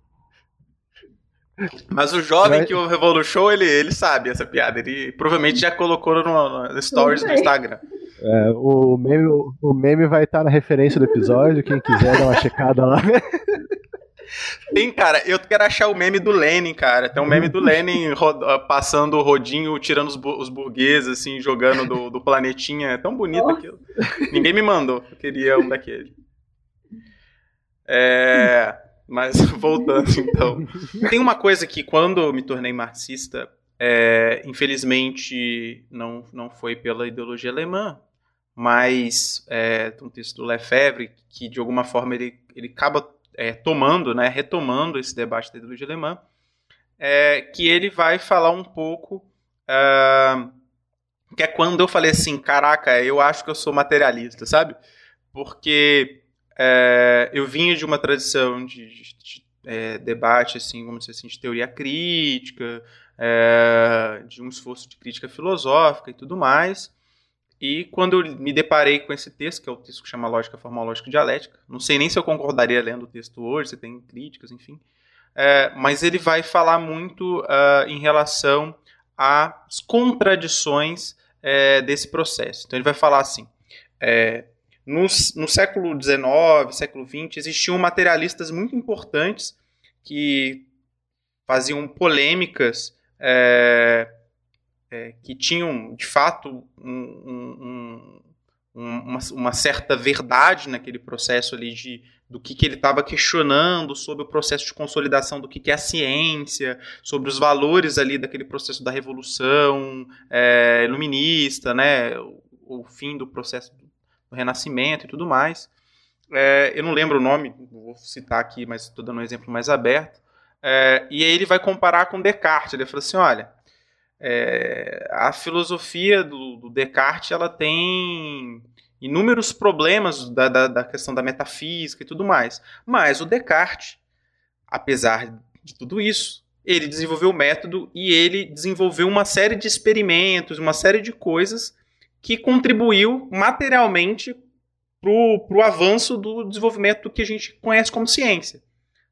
Mas o jovem que o Revolu Show, ele, ele sabe essa piada. Ele provavelmente já colocou no, no stories do Instagram. É, o, meme, o meme vai estar na referência do episódio. Quem quiser dar uma checada lá. Tem, cara, eu quero achar o meme do Lenin, cara. Tem um meme do Lenin passando o rodinho, tirando os, bu os burgueses, assim, jogando do, do planetinha. É tão bonito oh. aquilo. Ninguém me mandou. Eu queria um daquele. É. Mas voltando então. Tem uma coisa que quando eu me tornei marxista, é, infelizmente não, não foi pela ideologia alemã, mas é, um texto do Lefebvre que de alguma forma ele, ele acaba é, tomando, né, retomando esse debate da ideologia alemã, é, que ele vai falar um pouco uh, que é quando eu falei assim, caraca, eu acho que eu sou materialista, sabe? Porque é, eu vinha de uma tradição de, de, de é, debate, assim, vamos dizer assim, de teoria crítica, é, de um esforço de crítica filosófica e tudo mais. E quando eu me deparei com esse texto, que é o texto que chama Lógica Formológica e Dialética, não sei nem se eu concordaria lendo o texto hoje, se tem críticas, enfim, é, mas ele vai falar muito uh, em relação às contradições é, desse processo. Então ele vai falar assim: no, no século XIX, século XX, existiam materialistas muito importantes que faziam polêmicas é, é, que tinham, de fato, um, um, uma, uma, certa verdade naquele processo ali de, do que, que ele estava questionando sobre o processo de consolidação do que, que é a ciência, sobre os valores ali daquele processo da revolução é, iluminista, né, o, o fim do processo do Renascimento e tudo mais. É, eu não lembro o nome, vou citar aqui, mas estou dando um exemplo mais aberto. É, e aí ele vai comparar com Descartes. Ele fala assim: olha, é, a filosofia do, do, Descartes ela tem inúmeros problemas da, da, da, questão da metafísica e tudo mais. Mas o Descartes, apesar de tudo isso, ele desenvolveu o método e ele desenvolveu uma série de experimentos, uma série de coisas que contribuiu materialmente para o avanço do desenvolvimento do que a gente conhece como ciência.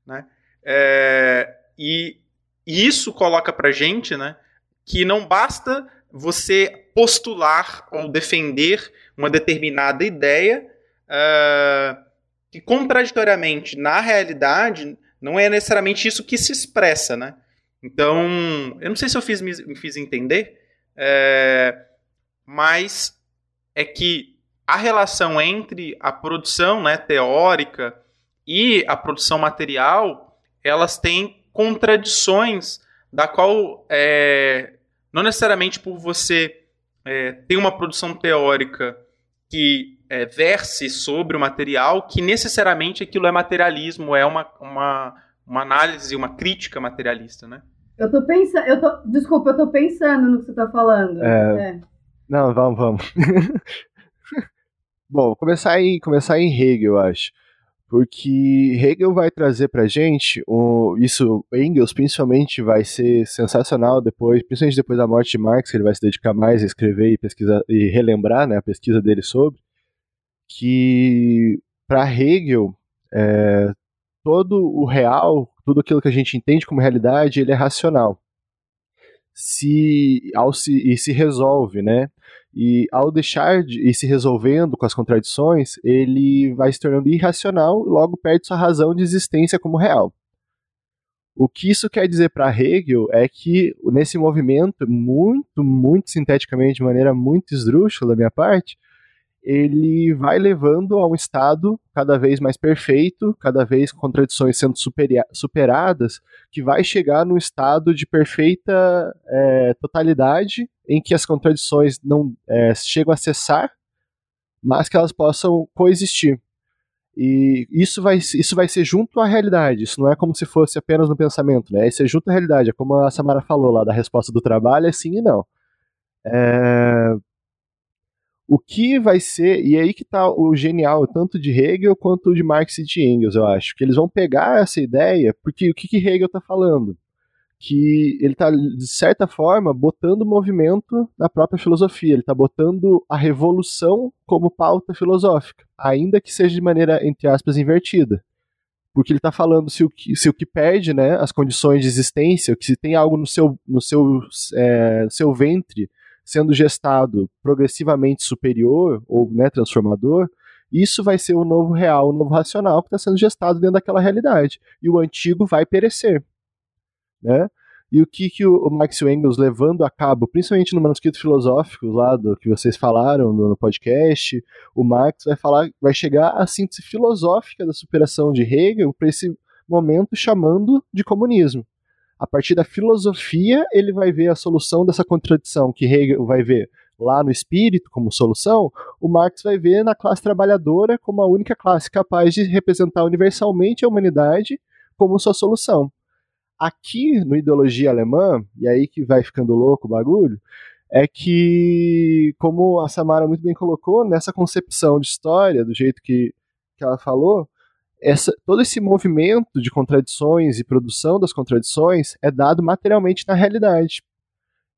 Né? É, e, isso coloca para gente né, que não basta você postular ou defender uma determinada ideia uh, que, contraditoriamente, na realidade, não é necessariamente isso que se expressa. Né? Então, eu não sei se eu fiz, me fiz entender. É, mas é que a relação entre a produção né, teórica e a produção material, elas têm contradições da qual é, não necessariamente por você é, ter uma produção teórica que é, verse sobre o material, que necessariamente aquilo é materialismo, é uma, uma, uma análise, uma crítica materialista, né? Eu tô pensando, eu tô, desculpa, eu tô pensando no que você tá falando. É, é. Não, vamos, vamos. Bom, começar em, começar em Hegel, eu acho. Porque Hegel vai trazer pra gente, um, isso, Engels principalmente vai ser sensacional depois, principalmente depois da morte de Marx, ele vai se dedicar mais a escrever e pesquisar e relembrar né, a pesquisa dele sobre, que para Hegel, é, todo o real, tudo aquilo que a gente entende como realidade, ele é racional. Se, ao se, e se resolve, né? E ao deixar de ir se resolvendo com as contradições, ele vai se tornando irracional e logo perde sua razão de existência como real. O que isso quer dizer para Hegel é que nesse movimento, muito, muito sinteticamente, de maneira muito esdrúxula da minha parte, ele vai levando a um estado cada vez mais perfeito, cada vez contradições sendo superadas, que vai chegar num estado de perfeita é, totalidade, em que as contradições não é, chegam a cessar, mas que elas possam coexistir. E isso vai, isso vai ser junto à realidade, isso não é como se fosse apenas no pensamento, né? Isso é junto à realidade, é como a Samara falou lá da resposta do trabalho, é sim e não. É, o que vai ser, e é aí que está o genial, tanto de Hegel quanto de Marx e de Engels, eu acho, que eles vão pegar essa ideia, porque o que, que Hegel está falando? Que ele está, de certa forma, botando movimento na própria filosofia, ele está botando a revolução como pauta filosófica, ainda que seja de maneira, entre aspas, invertida. Porque ele está falando se o, que, se o que perde né, as condições de existência, que se tem algo no seu, no seu, é, seu ventre sendo gestado progressivamente superior ou né, transformador, isso vai ser o novo real, o novo racional que está sendo gestado dentro daquela realidade. E o antigo vai perecer. Né? E o que, que o Marx o Engels levando a cabo, principalmente no manuscrito filosófico lá do que vocês falaram no, no podcast, o Marx vai falar, vai chegar à síntese filosófica da superação de Hegel para esse momento chamando de comunismo a partir da filosofia, ele vai ver a solução dessa contradição que Hegel vai ver lá no espírito como solução, o Marx vai ver na classe trabalhadora como a única classe capaz de representar universalmente a humanidade como sua solução. Aqui no ideologia alemã, e aí que vai ficando louco o bagulho, é que, como a Samara muito bem colocou, nessa concepção de história, do jeito que, que ela falou, essa, todo esse movimento de contradições e produção das contradições é dado materialmente na realidade.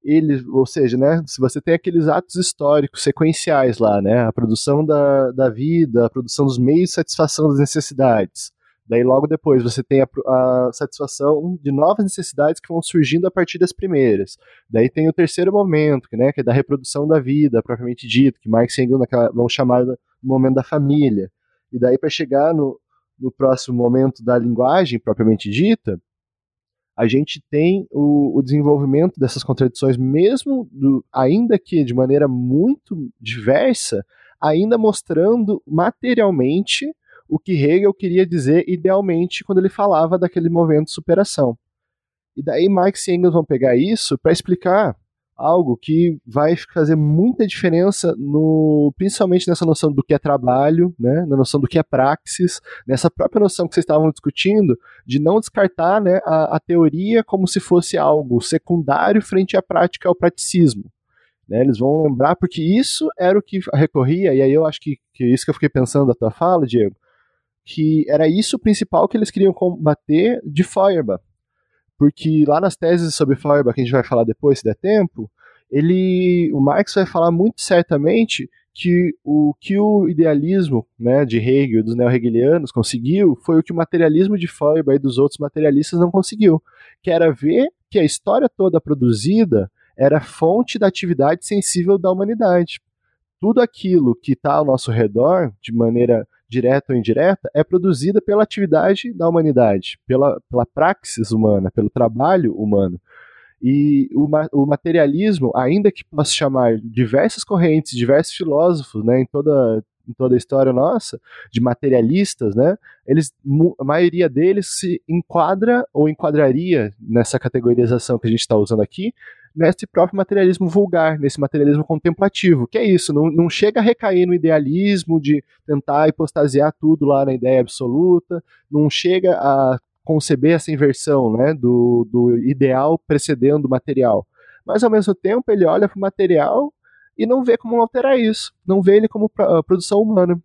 Ele, ou seja, né, se você tem aqueles atos históricos sequenciais lá, né, a produção da, da vida, a produção dos meios de satisfação das necessidades, daí logo depois você tem a, a satisfação de novas necessidades que vão surgindo a partir das primeiras. Daí tem o terceiro momento, que, né, que é da reprodução da vida, propriamente dito, que Marx e Engels naquela, vão chamar de momento da família. E daí para chegar no, no próximo momento da linguagem propriamente dita, a gente tem o, o desenvolvimento dessas contradições, mesmo do, ainda que de maneira muito diversa, ainda mostrando materialmente o que Hegel queria dizer idealmente quando ele falava daquele momento de superação. E daí Marx e Engels vão pegar isso para explicar algo que vai fazer muita diferença no principalmente nessa noção do que é trabalho, né, na noção do que é praxis, nessa própria noção que vocês estavam discutindo de não descartar, né, a, a teoria como se fosse algo secundário frente à prática ao praticismo. Né, eles vão lembrar porque isso era o que recorria e aí eu acho que, que é isso que eu fiquei pensando da tua fala, Diego, que era isso o principal que eles queriam combater de Feuerbach porque lá nas teses sobre Feuerbach, que a gente vai falar depois, se der tempo, ele, o Marx vai falar muito certamente que o que o idealismo né, de Hegel, dos neo-hegelianos, conseguiu foi o que o materialismo de Feuerbach e dos outros materialistas não conseguiu, que era ver que a história toda produzida era fonte da atividade sensível da humanidade. Tudo aquilo que está ao nosso redor, de maneira direta ou indireta, é produzida pela atividade da humanidade, pela, pela praxis humana, pelo trabalho humano. E o, o materialismo, ainda que possa chamar diversas correntes, diversos filósofos, né, em toda, em toda a história nossa, de materialistas, né, eles, a maioria deles se enquadra ou enquadraria nessa categorização que a gente está usando aqui, nesse próprio materialismo vulgar, nesse materialismo contemplativo, que é isso, não, não chega a recair no idealismo de tentar hipostasiar tudo lá na ideia absoluta, não chega a conceber essa inversão né, do, do ideal precedendo o material. Mas ao mesmo tempo ele olha para o material e não vê como alterar isso, não vê ele como produção humana.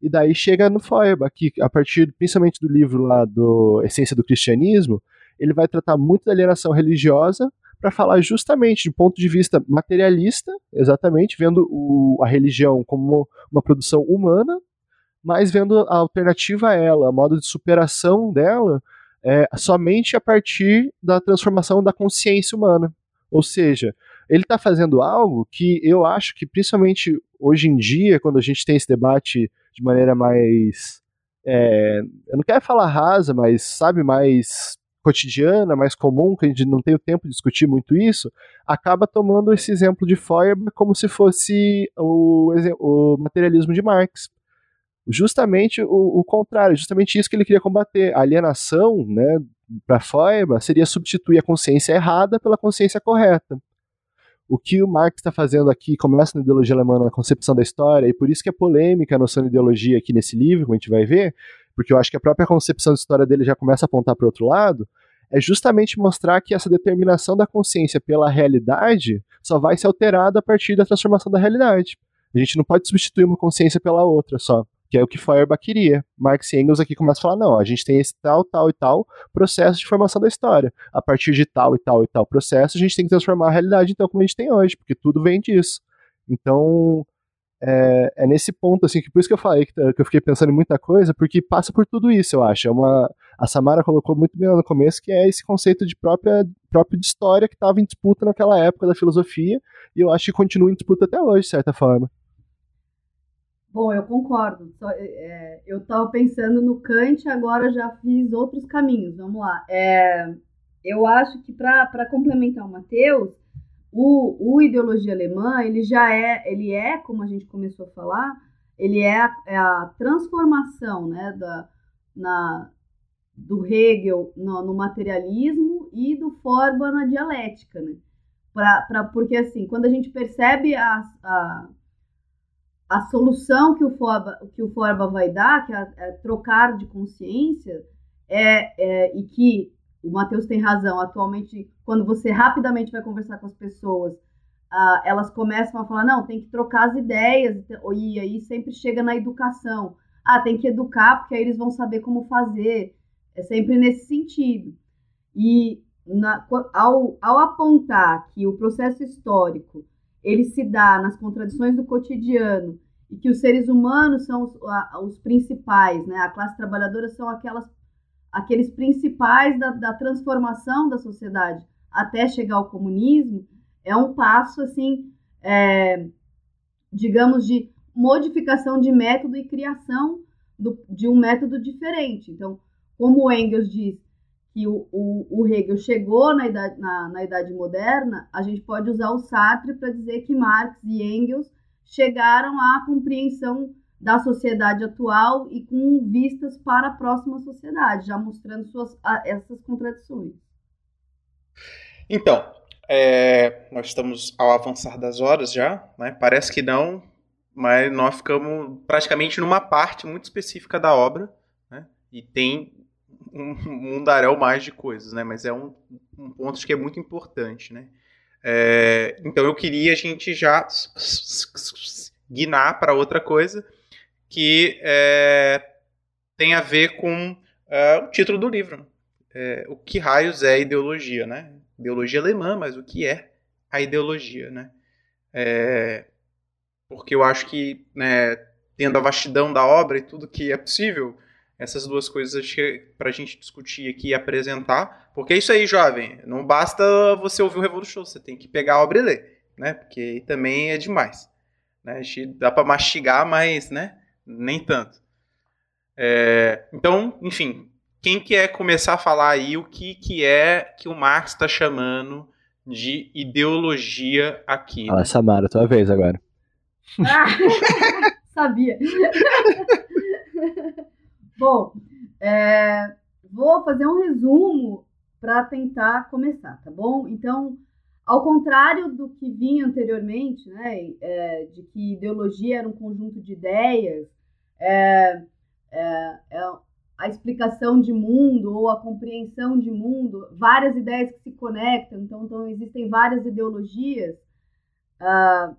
E daí chega no Feuerbach, que a partir principalmente do livro lá do Essência do Cristianismo, ele vai tratar muito da alienação religiosa, para falar justamente do ponto de vista materialista, exatamente, vendo o, a religião como uma produção humana, mas vendo a alternativa a ela, a modo de superação dela, é, somente a partir da transformação da consciência humana. Ou seja, ele está fazendo algo que eu acho que, principalmente hoje em dia, quando a gente tem esse debate de maneira mais. É, eu não quero falar rasa, mas sabe, mais cotidiana, mais comum, que a gente não tem o tempo de discutir muito isso, acaba tomando esse exemplo de Feuerbach como se fosse o, o materialismo de Marx. Justamente o, o, contrário, justamente isso que ele queria combater. A alienação, né, para Feuerbach, seria substituir a consciência errada pela consciência correta. O que o Marx está fazendo aqui começa na ideologia alemã, na concepção da história, e por isso que é polêmica a noção de ideologia aqui nesse livro, como a gente vai ver, porque eu acho que a própria concepção de história dele já começa a apontar para outro lado, é justamente mostrar que essa determinação da consciência pela realidade só vai ser alterada a partir da transformação da realidade. A gente não pode substituir uma consciência pela outra só que é o que Feuerbach queria. Marx e Engels aqui começam a falar, não, a gente tem esse tal, tal e tal processo de formação da história. A partir de tal e tal e tal processo, a gente tem que transformar a realidade, então, como a gente tem hoje, porque tudo vem disso. Então, é, é nesse ponto, assim, que por isso que eu falei que, que, eu fiquei pensando em muita coisa, porque passa por tudo isso, eu acho. É uma, a Samara colocou muito bem no começo, que é esse conceito de própria, próprio de história que estava em disputa naquela época da filosofia, e eu acho que continua em disputa até hoje, de certa forma. Bom, eu concordo. Só, é, é eu estava pensando no Kant, agora já fiz outros caminhos. Vamos lá. É, eu acho que para complementar o Matheus, o, o, ideologia alemã ele já é, ele é, como a gente começou a falar, ele é a, é a transformação, né, da, na, do Hegel no, no, materialismo e do Feuerbach na dialética, né? Pra, pra, porque assim, quando a gente percebe a, a a solução que o Forba, que o Forba vai dar, que é, é trocar de consciência, é, é, e que o Matheus tem razão, atualmente, quando você rapidamente vai conversar com as pessoas, ah, elas começam a falar, não, tem que trocar as ideias, e aí sempre chega na educação. Ah, tem que educar, porque aí eles vão saber como fazer. É sempre nesse sentido. E na, ao, ao apontar que o processo histórico ele se dá nas contradições do cotidiano e que os seres humanos são os, a, os principais, né? A classe trabalhadora são aquelas, aqueles principais da, da, transformação da sociedade até chegar ao comunismo, é um passo assim, é, digamos, de modificação de método e criação do, de um método diferente. Então, como Engels diz, que o, o, o Hegel chegou na idade, na, na idade moderna, a gente pode usar o Sartre para dizer que Marx e Engels chegaram à compreensão da sociedade atual e com vistas para a próxima sociedade, já mostrando suas, essas contradições. Então, é, nós estamos ao avançar das horas já, né? parece que não, mas nós ficamos praticamente numa parte muito específica da obra, né? e tem um mundaréu mais de coisas, né? Mas é um, um ponto que é muito importante, né? É, então eu queria a gente já guinar para outra coisa que é, tem a ver com é, o título do livro. É, o que raios é ideologia, né? Ideologia alemã, mas o que é a ideologia, né? É, porque eu acho que, né, tendo a vastidão da obra e tudo que é possível, essas duas coisas para a gente discutir aqui e apresentar. Porque é isso aí, jovem. Não basta você ouvir o Revolution, você tem que pegar a obra e ler, né? Porque também é demais. Né? Dá para mastigar, mas né? nem tanto. É, então, enfim, quem quer começar a falar aí o que, que é que o Marx está chamando de ideologia aqui? Fala, Samara, tua vez agora. Ah, sabia. Bom, é, vou fazer um resumo para tentar começar, tá bom? Então, ao contrário do que vinha anteriormente, né, é, de que ideologia era um conjunto de ideias, é, é, é a explicação de mundo ou a compreensão de mundo, várias ideias que se conectam, então, então existem várias ideologias. Uh,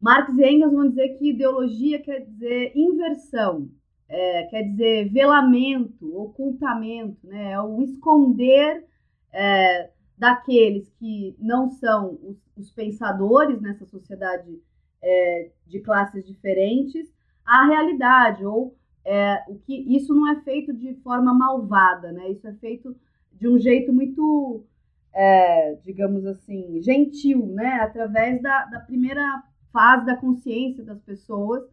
Marx e Engels vão dizer que ideologia quer dizer inversão, é, quer dizer velamento, ocultamento, né? é o esconder é, daqueles que não são os, os pensadores nessa sociedade é, de classes diferentes, à realidade, ou é, o que isso não é feito de forma malvada, né? Isso é feito de um jeito muito, é, digamos assim, gentil, né? Através da, da primeira fase da consciência das pessoas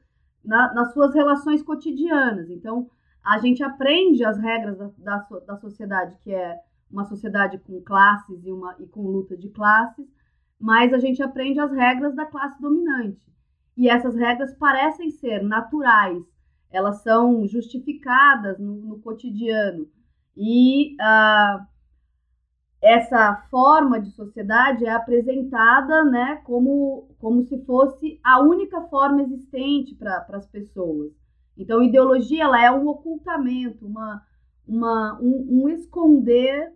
na, nas suas relações cotidianas. Então, a gente aprende as regras da, da, da sociedade, que é uma sociedade com classes e, uma, e com luta de classes, mas a gente aprende as regras da classe dominante. E essas regras parecem ser naturais, elas são justificadas no, no cotidiano. E uh, essa forma de sociedade é apresentada né, como, como se fosse a única forma existente para as pessoas. Então, ideologia ela é um ocultamento, uma, uma, um, um esconder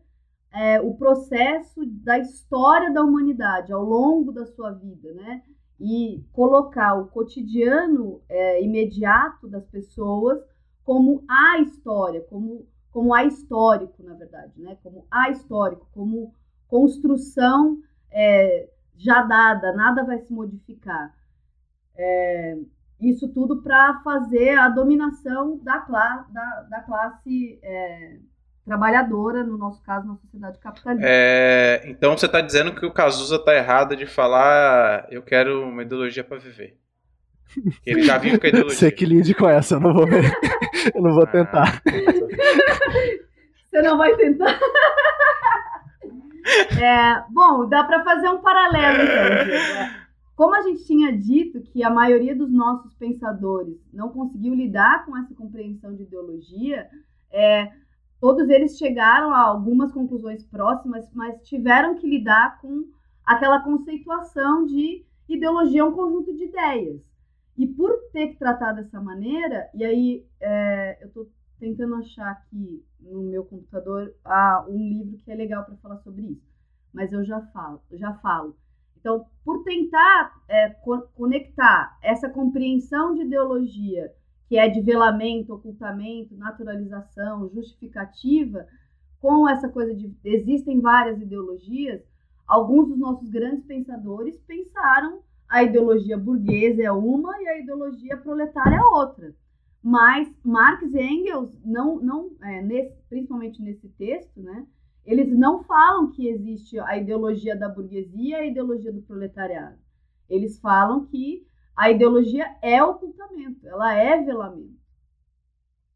é, o processo da história da humanidade ao longo da sua vida, né? E colocar o cotidiano é, imediato das pessoas como a história, como, como a histórico, na verdade, né? Como a histórico, como construção é, já dada, nada vai se modificar. É, isso tudo para fazer a dominação da, cla da, da classe é, trabalhadora, no nosso caso, na sociedade capitalista. É, então você está dizendo que o Cazuza está errado de falar eu quero uma ideologia para viver. Ele já vive com a ideologia. Você que lide com essa, eu não vou, eu não vou ah, tentar. Você não vai tentar? É, bom, dá para fazer um paralelo, então. Como a gente tinha dito que a maioria dos nossos pensadores não conseguiu lidar com essa compreensão de ideologia, é, todos eles chegaram a algumas conclusões próximas, mas tiveram que lidar com aquela conceituação de ideologia, um conjunto de ideias. E por ter que tratar dessa maneira, e aí é, eu estou tentando achar aqui no meu computador ah, um livro que é legal para falar sobre isso, mas eu já falo, já falo. Então, por tentar é, co conectar essa compreensão de ideologia, que é de velamento, ocultamento, naturalização, justificativa, com essa coisa de existem várias ideologias, alguns dos nossos grandes pensadores pensaram a ideologia burguesa é uma e a ideologia proletária é outra. Mas Marx e Engels, não, não, é, nesse, principalmente nesse texto, né, eles não falam que existe a ideologia da burguesia e a ideologia do proletariado. Eles falam que a ideologia é ocultamento, ela é velamento.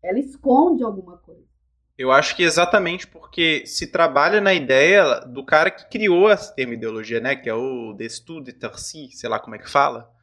Ela esconde alguma coisa. Eu acho que exatamente porque se trabalha na ideia do cara que criou esse termo ideologia, né? Que é o de Tarcy, sei lá como é que fala.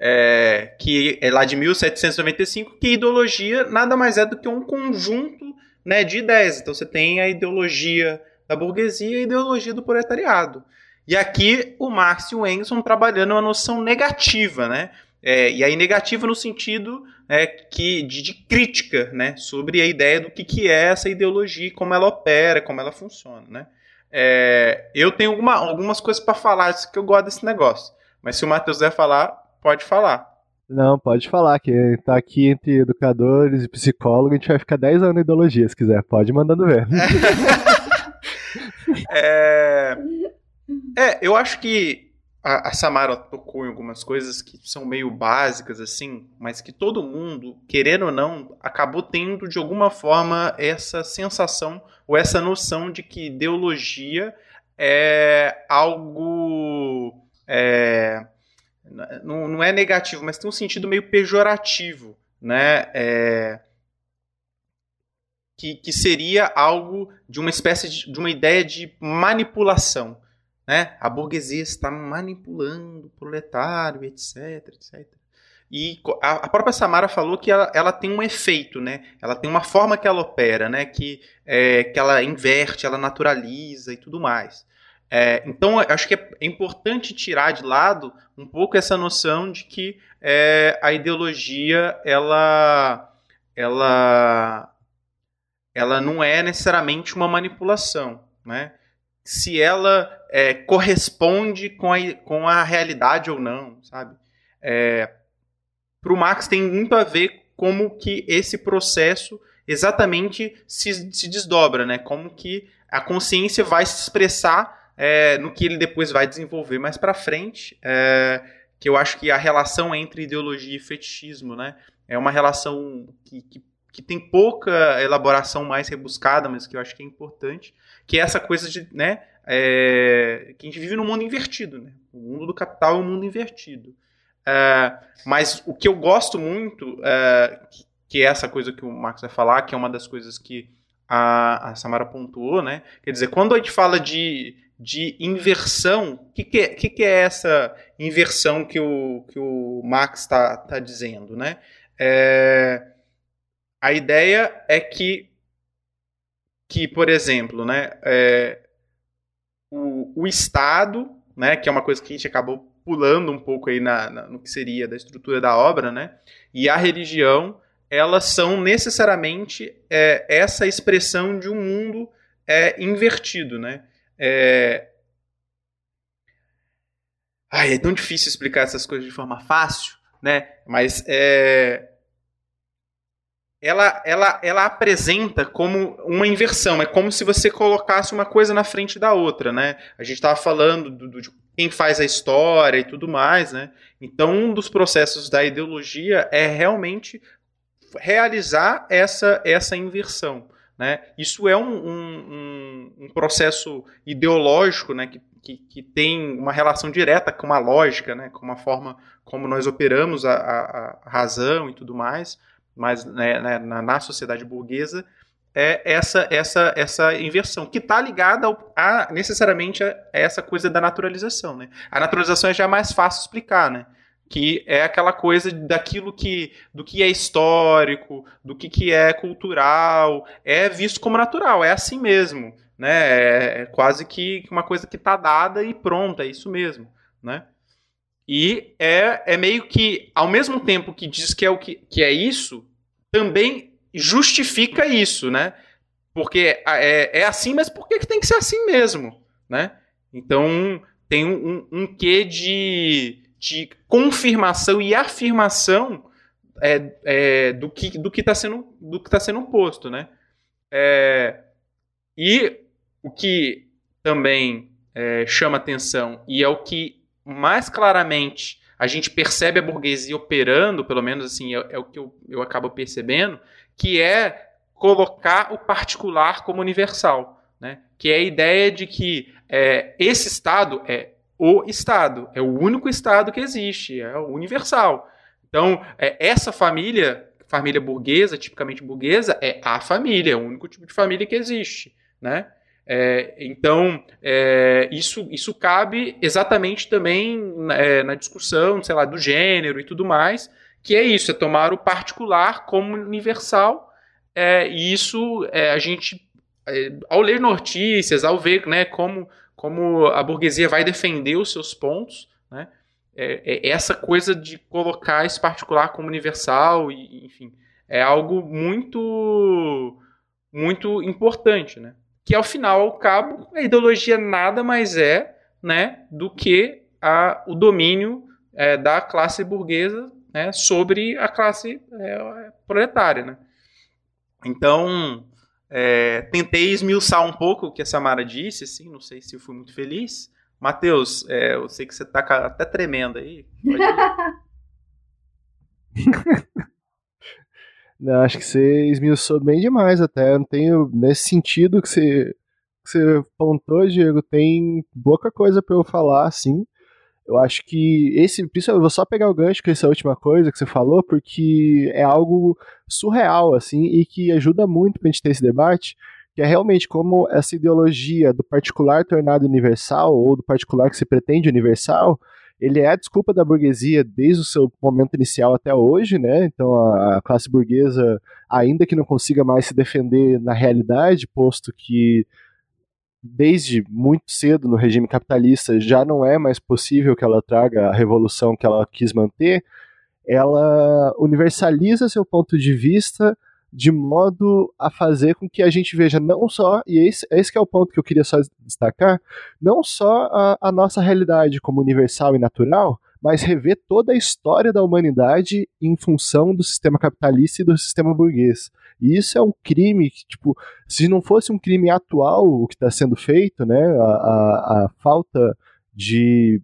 É, que é lá de 1795, que ideologia nada mais é do que um conjunto né, de ideias. Então você tem a ideologia da burguesia e a ideologia do proletariado. E aqui o Marx e o Engels estão trabalhando uma noção negativa, né? É, e aí negativa no sentido é, que, de, de, crítica né, sobre a ideia do que, que é essa ideologia, como ela opera, como ela funciona. Né? É, eu tenho alguma, algumas coisas para falar, que eu gosto desse negócio. Mas se o Matheus quiser falar, pode falar. Não, pode falar, que tá aqui entre educadores e psicólogos, a gente vai ficar 10 anos na ideologia, se quiser. Pode mandando ver. é, é, eu acho que a, a, Samara tocou em algumas coisas que são meio básicas, assim, mas que todo mundo, querendo ou não, acabou tendo de alguma forma essa sensação ou essa noção de que ideologia é algo. É, não, não é negativo, mas tem um sentido meio pejorativo, né? É, que, que seria algo de uma espécie de, de uma ideia de manipulação. Né? A burguesia está manipulando o proletário, etc, etc. E a, própria Samara falou que ela, ela, tem um efeito, né? Ela tem uma forma que ela opera, né? Que, é, que ela inverte, ela naturaliza e tudo mais. É, então, acho que é importante tirar de lado um pouco essa noção de que é, a ideologia ela, ela, ela não é necessariamente uma manipulação, né? Se ela é, corresponde com a, com a realidade ou não, sabe? É, Para o Marx tem muito a ver como que esse processo exatamente se, se desdobra, né? Como que a consciência vai se expressar é, no que ele depois vai desenvolver mais para frente, é, que eu acho que a relação entre ideologia e fetichismo, né, é uma relação que, que, que, tem pouca elaboração mais rebuscada, mas que eu acho que é importante, que é essa coisa de, né, é, que a gente vive num mundo invertido, né? O mundo do capital é um mundo invertido. É, mas o que eu gosto muito, é, que é essa coisa que o Marcos vai falar, que é uma das coisas que a, a Samara pontuou, né? Quer dizer, quando a gente fala de, de inversão, o que, que, é, que, que é essa inversão que o, que o Marx está tá dizendo, né? É, a ideia é que, que por exemplo, né, é, o, o Estado, né, que é uma coisa que a gente acabou pulando um pouco aí na, na, no que seria da estrutura da obra, né? E a religião, elas são necessariamente é, essa expressão de um mundo é, invertido, né? É... Ai, é tão difícil explicar essas coisas de forma fácil, né? Mas é... ela, ela, ela apresenta como uma inversão. É como se você colocasse uma coisa na frente da outra, né? A gente estava falando do, do, quem faz a história e tudo mais, né? Então, um dos processos da ideologia é realmente realizar essa, essa inversão. Né? Isso é um, um, um processo ideológico né? que, que, que, tem uma relação direta com uma lógica, né? com uma forma como nós operamos a, a, a razão e tudo mais, mas né, né na, na sociedade burguesa é essa essa essa inversão que está ligada ao, a necessariamente a, essa coisa da naturalização, né? A naturalização é já mais fácil explicar, né? Que é aquela coisa daquilo que do que é histórico, do que, que é cultural, é visto como natural, é assim mesmo, né? É, é quase que uma coisa que está dada e pronta, é isso mesmo, né? E é, é meio que, ao mesmo tempo que diz que é, o que, que é isso, também justifica isso, né? Porque é, é assim, mas por que, que tem que ser assim mesmo, né? Então tem um, um, um quê de, de confirmação e afirmação é, é, do que do que está sendo do que está sendo posto, né? É, e o que também é, chama atenção e é o que mais claramente a gente percebe a burguesia operando, pelo menos assim é, é o que eu, eu acabo percebendo, que é colocar o particular como universal, né? que é a ideia de que é, esse Estado é o Estado, é o único Estado que existe, é o universal. Então, é, essa família, família burguesa, tipicamente burguesa, é a família, é o único tipo de família que existe. Né? É, então, é, isso, isso cabe exatamente também é, na discussão, sei lá, do gênero e tudo mais, que é isso, é tomar o particular como universal, é, e isso é, a gente, é, ao ler notícias, ao ver né, como, como a burguesia vai defender os seus pontos, né, é, é essa coisa de colocar esse particular como universal, e, enfim, é algo muito, muito importante, né? Que ao final, ao cabo, a ideologia nada mais é né, do que a, o domínio é, da classe burguesa né, sobre a classe é, proletária. Né? Então, é, tentei esmiuçar um pouco o que a Samara disse, assim, não sei se eu fui muito feliz. Matheus, é, eu sei que você está até tremendo aí. não, acho que você esmiuçou bem demais até. Não tenho, nesse sentido que você, que você pontou, Diego, tem pouca coisa para eu falar, assim. Eu acho que esse, eu vou só pegar o gancho com essa última coisa que você falou, porque é algo surreal, assim, e que ajuda muito pra gente ter esse debate, que é realmente como essa ideologia do particular tornado universal, ou do particular que se pretende universal, ele é a desculpa da burguesia desde o seu momento inicial até hoje, né? Então a, classe burguesa, ainda que não consiga mais se defender na realidade, posto que desde muito cedo no regime capitalista já não é mais possível que ela traga a revolução que ela quis manter, ela universaliza seu ponto de vista de modo a fazer com que a gente veja não só, e esse, esse é o ponto que eu queria só destacar, não só a, a nossa realidade como universal e natural, mas rever toda a história da humanidade em função do sistema capitalista e do sistema burguês. E isso é um crime que, tipo, se não fosse um crime atual o que está sendo feito, né, a, a, a, falta de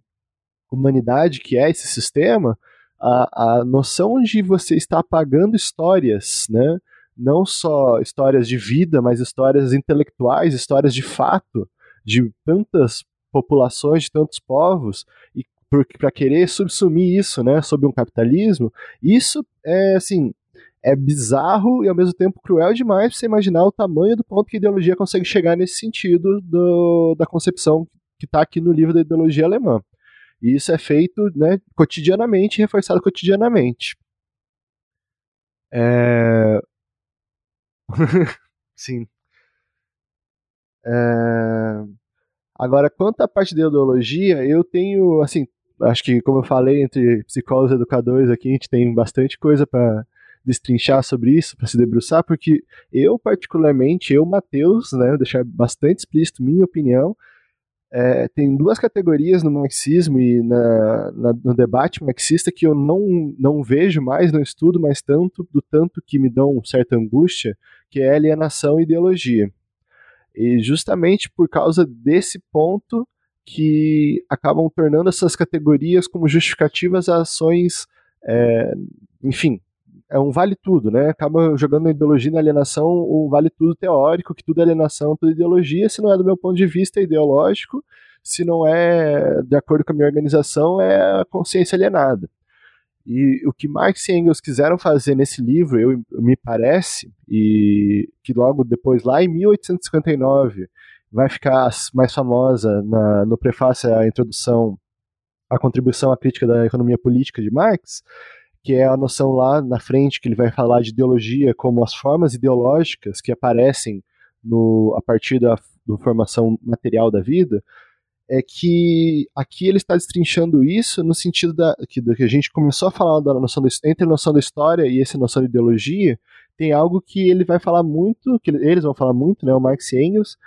humanidade que é esse sistema, a, a noção de você estar apagando histórias, né? Não só histórias de vida, mas histórias intelectuais, histórias de fato, de tantas populações, de tantos povos, e para querer subsumir isso, né, sob um capitalismo, isso é assim, é bizarro e ao mesmo tempo cruel demais pra você imaginar o tamanho do ponto que a ideologia consegue chegar nesse sentido do, da concepção que está aqui no livro da ideologia alemã. E isso é feito né, cotidianamente, reforçado cotidianamente. É... Sim. É... Agora, quanto à parte da ideologia, eu tenho, assim, acho que, como eu falei, entre psicólogos e educadores aqui, a gente tem bastante coisa para destrinchar sobre isso, para se debruçar, porque eu, particularmente, eu, Matheus, né, vou deixar bastante explícito minha opinião, é, tem duas categorias no marxismo e na, na, no debate marxista que eu não, não vejo mais, não estudo mais tanto, do tanto que me dão certa angústia, que é alienação e ideologia. E justamente por causa desse ponto que acabam tornando essas categorias como justificativas a ações, é, enfim, é um vale tudo, né? Acaba jogando a ideologia na alienação, um vale tudo teórico, que tudo é alienação, tudo é ideologia, se não é do meu ponto de vista ideológico, se não é de acordo com a minha organização, é a consciência alienada. E o que Marx e Engels quiseram fazer nesse livro, eu, me parece, e que logo depois, lá em 1859, vai ficar mais famosa na, no prefácio à introdução, a contribuição à crítica da economia política de Marx, que é a noção lá na frente que ele vai falar de ideologia como as formas ideológicas que aparecem no, a partir da, formação material da vida, é que aqui ele está destrinchando isso no sentido da que, que a gente começou a falar da noção entre a noção da história e essa noção de ideologia, tem algo que ele vai falar muito, que eles vão falar muito, né, o Marx e Engels,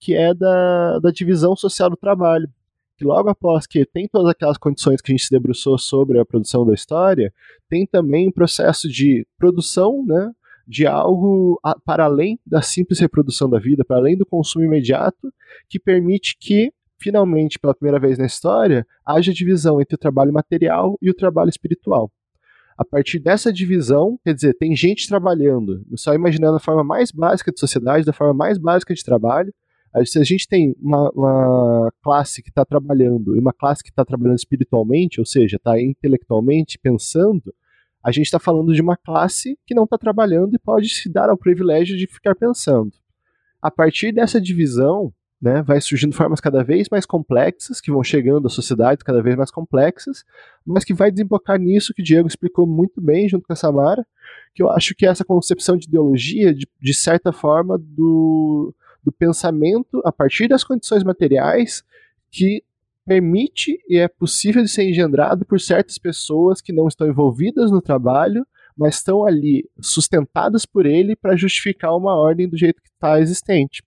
que é da, da divisão social do trabalho que logo após que tem todas aquelas condições que a gente se debruçou sobre a produção da história, tem também um processo de produção, né, de algo a, para além da simples reprodução da vida, para além do consumo imediato, que permite que, finalmente, pela primeira vez na história, haja divisão entre o trabalho material e o trabalho espiritual. A partir dessa divisão, quer dizer, tem gente trabalhando, só imaginando a forma mais básica de sociedade, da forma mais básica de trabalho, se a gente tem uma, uma classe que está trabalhando e uma classe que está trabalhando espiritualmente, ou seja, está intelectualmente pensando, a gente está falando de uma classe que não está trabalhando e pode se dar ao privilégio de ficar pensando. A partir dessa divisão, né, vai surgindo formas cada vez mais complexas, que vão chegando à sociedade cada vez mais complexas, mas que vai desembocar nisso que o Diego explicou muito bem junto com a Samara, que eu acho que é essa concepção de ideologia, de, de certa forma, do, do pensamento a partir das condições materiais que permite e é possível de ser engendrado por certas pessoas que não estão envolvidas no trabalho, mas estão ali sustentadas por ele para justificar uma ordem do jeito que está existente.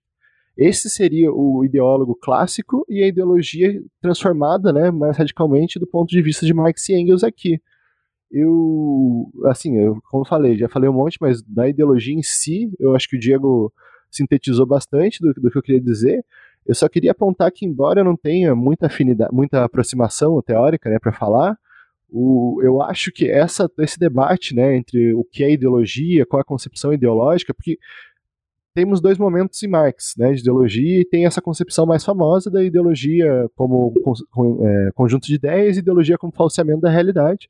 Esse seria o ideólogo clássico e a ideologia transformada, né, mais radicalmente do ponto de vista de Marx e Engels aqui. Eu, assim, eu, como falei, já falei um monte, mas da ideologia em si, eu acho que o Diego sintetizou bastante do, do que eu queria dizer. Eu só queria apontar que, embora eu não tenha muita afinidade, muita aproximação teórica né, para falar, o, eu acho que essa, esse debate né, entre o que é ideologia, qual é a concepção ideológica, porque temos dois momentos em Marx, né, de ideologia, e tem essa concepção mais famosa da ideologia como com, é, conjunto de ideias e ideologia como falseamento da realidade.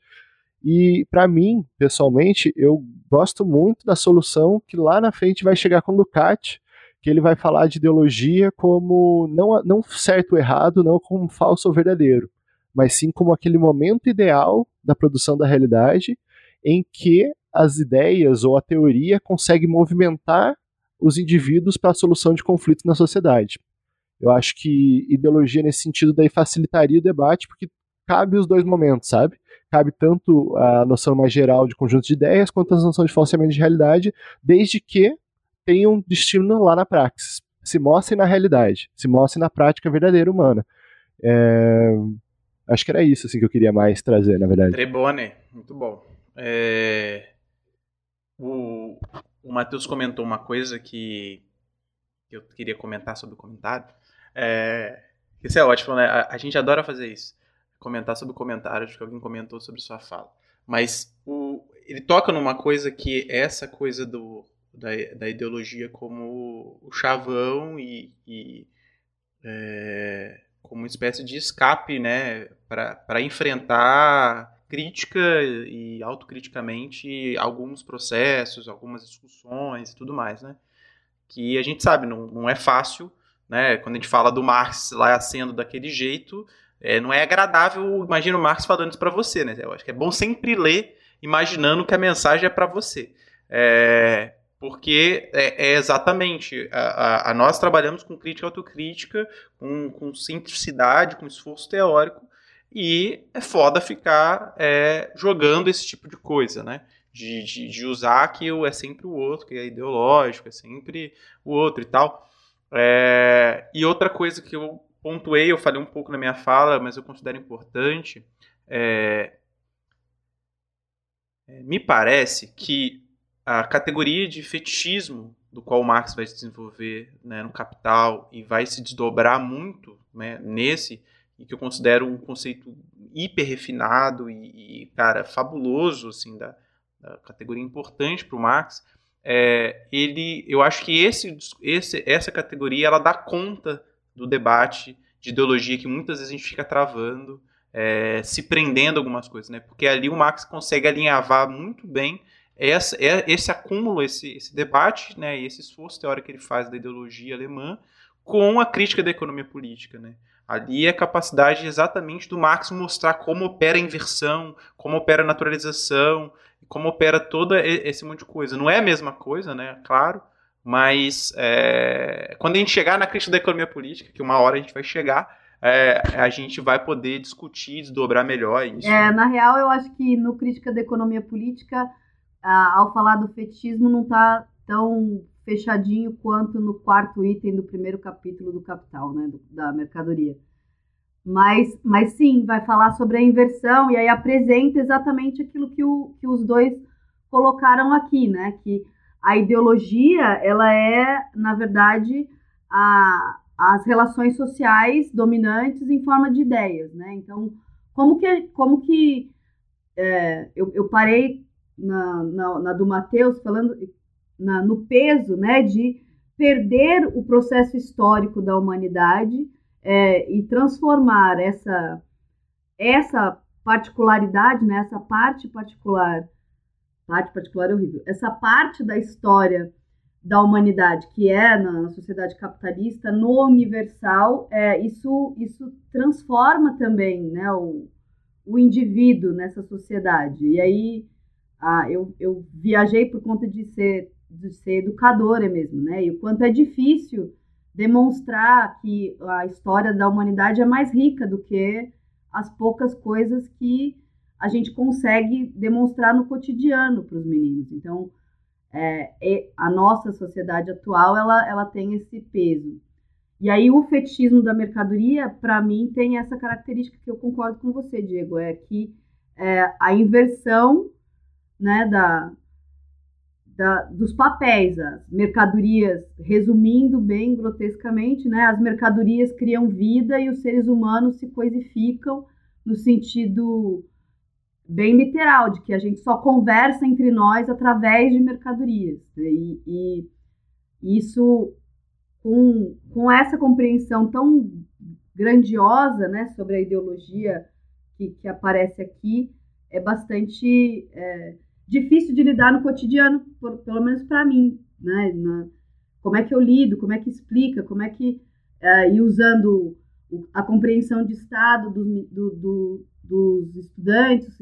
E para mim, pessoalmente, eu gosto muito da solução que lá na frente vai chegar com Ducati, que ele vai falar de ideologia como não, não certo ou errado, não como falso ou verdadeiro, mas sim como aquele momento ideal da produção da realidade em que as ideias ou a teoria consegue movimentar os indivíduos para a solução de conflitos na sociedade. Eu acho que ideologia nesse sentido daí facilitaria o debate porque cabe os dois momentos, sabe? Cabe tanto a noção mais geral de conjunto de ideias quanto a noção de falseamento de realidade, desde que tenha um destino lá na praxis. Se mostre na realidade, se mostre na prática verdadeira humana. É... Acho que era isso assim, que eu queria mais trazer, na verdade. Trebone, muito bom. É... O, o Matheus comentou uma coisa que eu queria comentar sobre o comentário. É... Isso é ótimo, né? A, a gente adora fazer isso comentar sobre comentários que alguém comentou sobre sua fala. Mas o, ele toca numa coisa que essa coisa do, da, da ideologia como o chavão e, e é, como uma espécie de escape né, para enfrentar crítica e autocriticamente alguns processos, algumas discussões e tudo mais, né? Que a gente sabe, não, não é fácil, né? Quando a gente fala do Marx lá sendo daquele jeito, é, não é agradável, imagina o Marx falando isso para você, né? Eu acho que é bom sempre ler imaginando que a mensagem é para você. É, porque é, é exatamente, a, a, a, nós trabalhamos com crítica autocrítica, com, com com esforço teórico, e é foda ficar é, jogando esse tipo de coisa, né? De, de, de, usar que é sempre o outro, que é ideológico, é sempre o outro e tal. É, e outra coisa que eu pontuei, eu falei um pouco na minha fala, mas eu considero importante, é, é me parece que a categoria de fetichismo do qual Marx vai se desenvolver né, no Capital e vai se desdobrar muito né, nesse, e que eu considero um conceito hiper refinado e, e cara, fabuloso, assim, da, da categoria importante para o Marx, é, ele, eu acho que esse, esse, essa categoria ela dá conta do debate de ideologia que muitas vezes a gente fica travando, é, se prendendo algumas coisas, né? Porque ali o Marx consegue alinhavar muito bem essa, é, esse acúmulo, esse, esse debate, né? E esse esforço teórico que ele faz da ideologia alemã com a crítica da economia política, né? Ali é a capacidade exatamente do Marx mostrar como opera a inversão, como opera a naturalização, como opera todo esse monte de coisa. Não é a mesma coisa, né? Claro, mas é, quando a gente chegar na crítica da economia política, que uma hora a gente vai chegar, é, a gente vai poder discutir, desdobrar melhor isso. É, na real, eu acho que no crítica da economia política, ao falar do fetichismo, não está tão fechadinho quanto no quarto item do primeiro capítulo do Capital, né, do, da mercadoria. Mas, mas sim, vai falar sobre a inversão e aí apresenta exatamente aquilo que, o, que os dois colocaram aqui, né? Que a ideologia, ela é, na verdade, a, as relações sociais dominantes em forma de ideias, né? Então, como que, como que é, eu, eu parei na, na, na do Mateus falando na, no peso né, de perder o processo histórico da humanidade é, e transformar essa, essa particularidade, né, essa parte particular, parte particular é horrível, essa parte da história da humanidade que é na sociedade capitalista no universal, é, isso, isso transforma também né, o, o indivíduo nessa sociedade. E aí ah, eu, eu viajei por conta de ser de ser educadora mesmo, né? E o quanto é difícil demonstrar que a história da humanidade é mais rica do que as poucas coisas que a gente consegue demonstrar no cotidiano para os meninos. Então, é, a nossa sociedade atual ela, ela tem esse peso. E aí o fetichismo da mercadoria, para mim, tem essa característica que eu concordo com você, Diego, é que é, a inversão né, da, da, dos papéis, as mercadorias, resumindo bem grotescamente, né, as mercadorias criam vida e os seres humanos se coisificam no sentido bem literal, de que a gente só conversa entre nós através de mercadorias. E, e isso, com, com essa compreensão tão grandiosa né, sobre a ideologia que, que aparece aqui, é bastante. É, difícil de lidar no cotidiano, por, pelo menos para mim, né? Na, como é que eu lido, como é que explica, como é que uh, e usando a compreensão de Estado do, do, do, dos estudantes,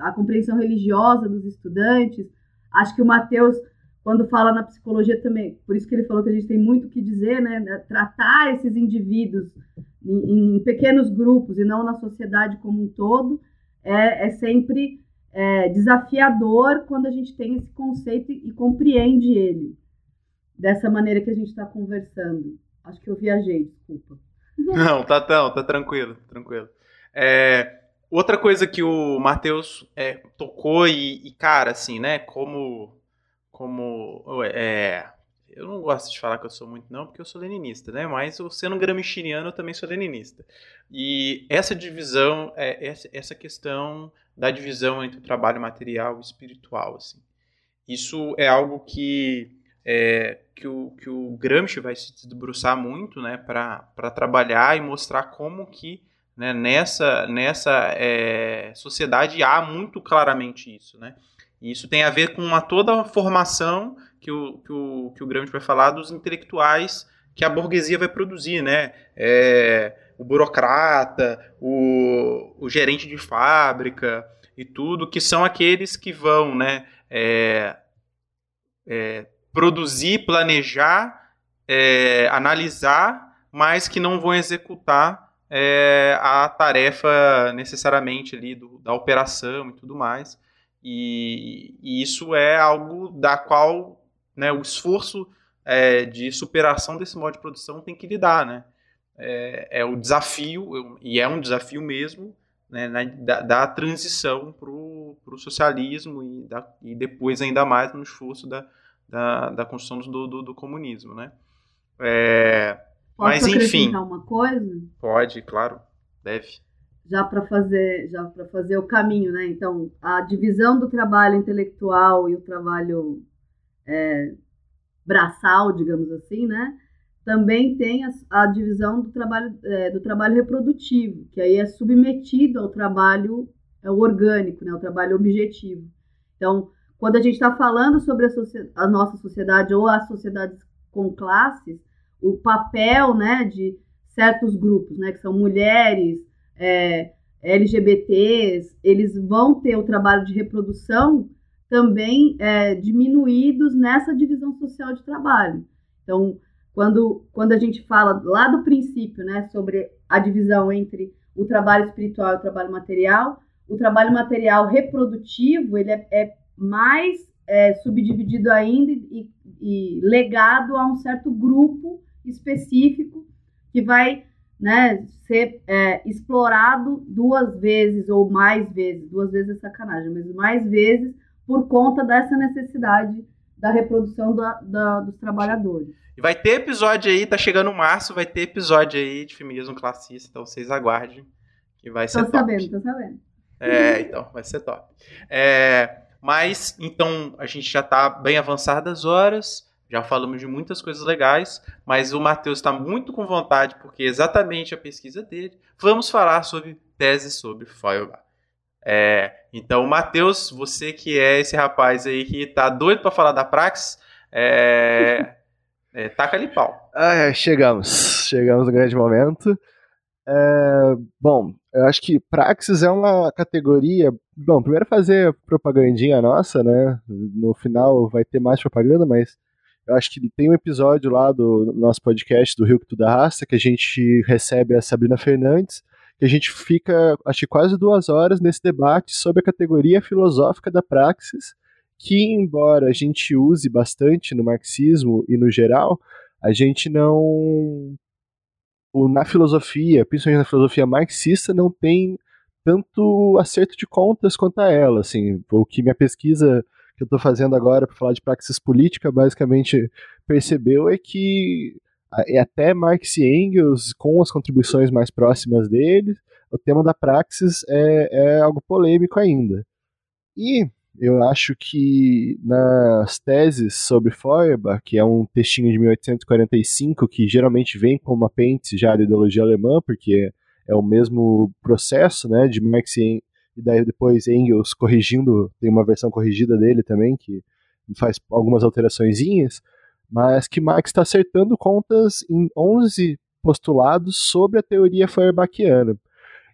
a compreensão religiosa dos estudantes. Acho que o Mateus, quando fala na psicologia também, por isso que ele falou que a gente tem muito o que dizer, né? Tratar esses indivíduos em, em pequenos grupos e não na sociedade como um todo, é, é sempre é, desafiador quando a gente tem esse conceito e, e compreende ele dessa maneira que a gente está conversando. Acho que eu viajei, desculpa. Não, tá, tá, tá tranquilo, tranquilo. É, outra coisa que o Matheus é, tocou e, e, cara, assim, né, como, como, é, eu não, gosto de falar que eu sou muito não, porque eu sou leninista, né? Mas sendo gramsciano, eu também sou leninista. E essa divisão, é, essa, essa questão da divisão entre o trabalho material e espiritual, assim. Isso é algo que é, que, o, que o Gramsci vai se debruçar muito né, para trabalhar e mostrar como que né, nessa, nessa é, sociedade há muito claramente isso. Né? E isso tem a ver com uma, toda a formação que o, que, o, que o Gramsci vai falar dos intelectuais que a burguesia vai produzir, né? É, o burocrata, o, o gerente de fábrica e tudo, que são aqueles que vão, né? É, é, produzir, planejar, é, analisar, mas que não vão executar é, a tarefa necessariamente ali do, da operação e tudo mais. E, e, isso é algo da qual né, o esforço é, de superação desse modo de produção tem que lidar. Né? É, é o desafio, e é um desafio mesmo, né, na, da, da, transição para o socialismo e, da, e depois ainda mais no esforço da, da, da construção do, do, do comunismo, né? É, Posso mas enfim. uma coisa? Pode, claro, deve. Já para fazer, já para fazer o caminho, né? Então, a divisão do trabalho intelectual e o trabalho é, braçal, digamos assim, né? Também tem a, a divisão do trabalho, é, do trabalho reprodutivo, que aí é submetido ao trabalho é, orgânico, né? O trabalho objetivo. Então, quando a gente está falando sobre a, a, nossa sociedade ou as sociedades com classes, o papel né, de certos grupos, né, que são mulheres, é, LGBTs, eles vão ter o trabalho de reprodução também é, diminuídos nessa divisão social de trabalho. Então, quando, quando a gente fala lá do princípio né, sobre a divisão entre o trabalho espiritual e o trabalho material, o trabalho material reprodutivo ele é, é mais é, subdividido ainda e, e, legado a um certo grupo específico que vai né, ser é, explorado duas vezes ou mais vezes, duas vezes é sacanagem, mas mais vezes por conta dessa necessidade da reprodução da, da, dos trabalhadores. E vai ter episódio aí, tá chegando março, vai ter episódio aí de feminismo classista, então vocês aguardem que vai ser tô top. Tô sabendo, tô sabendo. É, então, vai ser top. É, mas, então, a gente já está bem avançado as horas, já falamos de muitas coisas legais, mas o Matheus está muito com vontade, porque é exatamente a pesquisa dele. Vamos falar sobre tese sobre Feuerbach. É, então, Matheus, você que é esse rapaz aí que tá doido para falar da Praxis, é, é, taca ali pau. Ah, chegamos, chegamos no grande momento. É, bom, eu acho que Praxis é uma categoria. Bom, primeiro fazer propagandinha nossa, né? No final vai ter mais propaganda, mas eu acho que tem um episódio lá do nosso podcast do Rio que Tudo Arrasta que a gente recebe a Sabrina Fernandes, que a gente fica, acho que quase duas horas nesse debate sobre a categoria filosófica da Praxis, que, embora a gente use bastante no marxismo e no geral, a gente não na filosofia, principalmente na filosofia marxista, não tem tanto acerto de contas quanto a ela. Assim, o que minha pesquisa que eu estou fazendo agora para falar de praxis política basicamente percebeu é que é até Marx e Engels, com as contribuições mais próximas deles, o tema da praxis é, é algo polêmico ainda. E eu acho que nas teses sobre Feuerbach, que é um textinho de 1845 que geralmente vem como apêndice já da ideologia alemã, porque é o mesmo processo, né, de Marx e, e daí depois Engels corrigindo, tem uma versão corrigida dele também que faz algumas alteraçõezinhas, mas que Marx está acertando contas em 11 postulados sobre a teoria Feuerbachiana.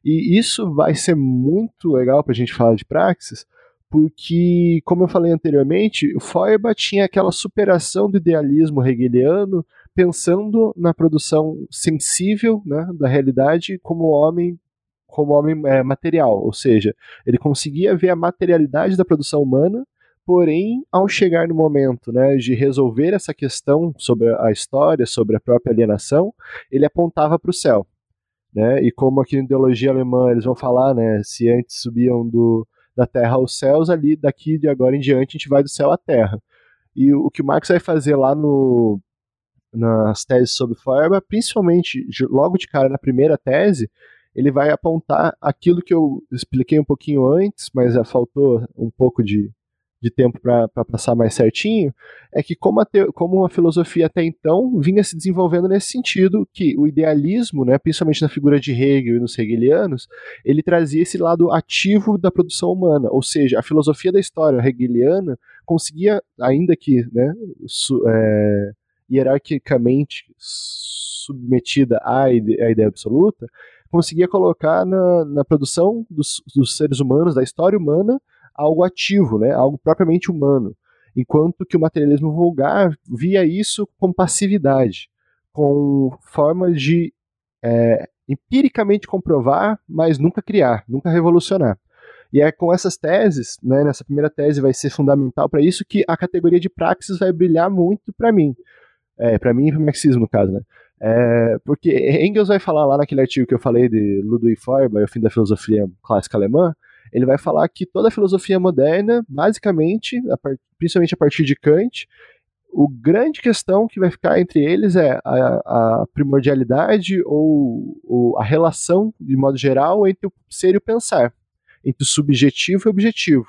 E isso vai ser muito legal para a gente falar de praxis, porque, como eu falei anteriormente, o Feuerbach tinha aquela superação do idealismo hegeliano, pensando na produção sensível né, da realidade como homem como homem é, material, ou seja, ele conseguia ver a materialidade da produção humana, porém, ao chegar no momento né, de resolver essa questão sobre a história, sobre a própria alienação, ele apontava para o céu. Né? E como aqui na ideologia alemã eles vão falar, né, se antes subiam do, da terra aos céus, ali daqui de agora em diante a gente vai do céu à terra. E o que o Marx vai fazer lá no, nas teses sobre Feuerbach, principalmente logo de cara na primeira tese, ele vai apontar aquilo que eu expliquei um pouquinho antes, mas faltou um pouco de, de tempo para passar mais certinho, é que como a, te, como a filosofia até então vinha se desenvolvendo nesse sentido, que o idealismo, né, principalmente na figura de Hegel e nos hegelianos, ele trazia esse lado ativo da produção humana, ou seja, a filosofia da história hegeliana conseguia, ainda que né, su, é, hierarquicamente submetida à ideia absoluta, conseguia colocar na, na produção dos, dos seres humanos, da história humana, algo ativo, né, algo propriamente humano, enquanto que o materialismo vulgar via isso com passividade, com formas de é, empiricamente comprovar, mas nunca criar, nunca revolucionar. E é com essas teses, né, nessa primeira tese vai ser fundamental para isso, que a categoria de praxis vai brilhar muito para mim. É, para mim e para o marxismo, no caso. Né? É, porque Engels vai falar lá naquele artigo que eu falei de Ludwig Feuerbach, o fim da filosofia clássica alemã, ele vai falar que toda a filosofia moderna, basicamente, principalmente a partir de Kant, o grande questão que vai ficar entre eles é a, a primordialidade ou, ou, a relação, de modo geral, entre o ser e o pensar, entre o subjetivo e o objetivo.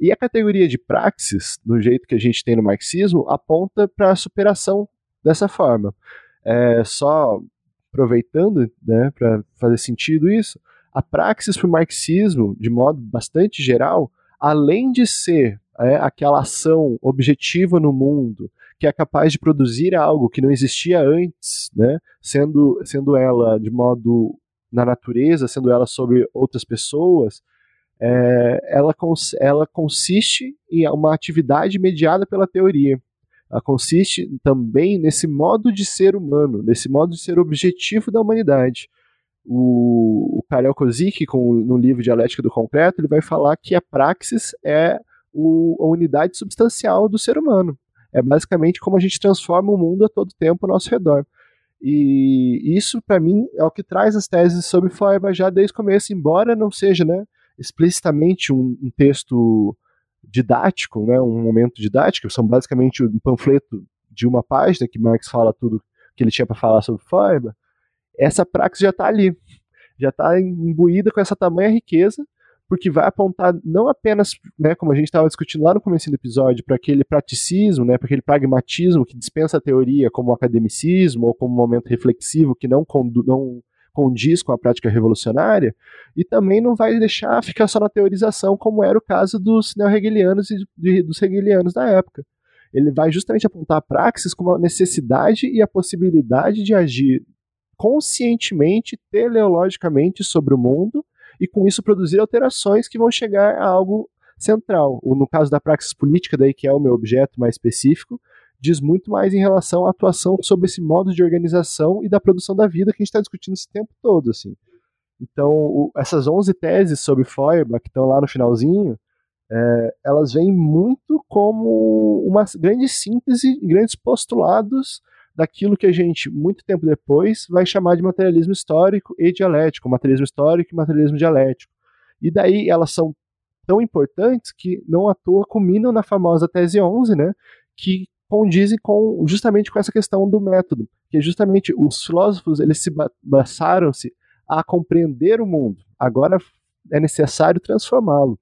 E a categoria de praxis, do jeito que a gente tem no marxismo, aponta para a superação dessa forma. É, só aproveitando, né, para fazer sentido isso, a praxis para o marxismo, de modo bastante geral, além de ser é, aquela ação objetiva no mundo, que é capaz de produzir algo que não existia antes, né, sendo, sendo ela de modo na natureza, sendo ela sobre outras pessoas, é, ela, ela consiste em uma atividade mediada pela teoria. Consiste também nesse modo de ser humano, nesse modo de ser objetivo da humanidade o, o Karel Kozik, com, no livro Dialética do Concreto, ele vai falar que a praxis é o, a unidade substancial do ser humano. É basicamente como a gente transforma o mundo a todo tempo ao nosso redor. E isso, para mim, é o que traz as teses sobre Feuerbach já desde o começo, embora não seja né, explicitamente um, um texto didático, né, um momento didático, são basicamente um panfleto de uma página que Marx fala tudo que ele tinha para falar sobre Feuerbach, essa praxis já está ali, já está imbuída com essa tamanha riqueza, porque vai apontar não apenas, né, como a gente estava discutindo lá no começo do episódio, para aquele praticismo, né, para aquele pragmatismo que dispensa a teoria como academicismo ou como momento reflexivo que não, não condiz com a prática revolucionária, e também não vai deixar ficar só na teorização, como era o caso dos neo-hegelianos e de, dos hegelianos da época. Ele vai justamente apontar a praxis como a necessidade e a possibilidade de agir conscientemente, teleologicamente sobre o mundo e com isso produzir alterações que vão chegar a algo central. No caso da praxis política, daí que é o meu objeto mais específico, diz muito mais em relação à atuação sobre esse modo de organização e da produção da vida que a gente está discutindo esse tempo todo, assim. Então, o, essas 11 teses sobre Feuerbach que estão lá no finalzinho, é, elas vêm muito como uma grande síntese, grandes postulados daquilo que a gente, muito tempo depois, vai chamar de materialismo histórico e dialético, materialismo histórico e materialismo dialético. E daí elas são tão importantes que não à toa culminam na famosa tese 11, né, que condizem com justamente com essa questão do método, que justamente os filósofos eles se basaram-se a compreender o mundo. Agora é necessário transformá-lo.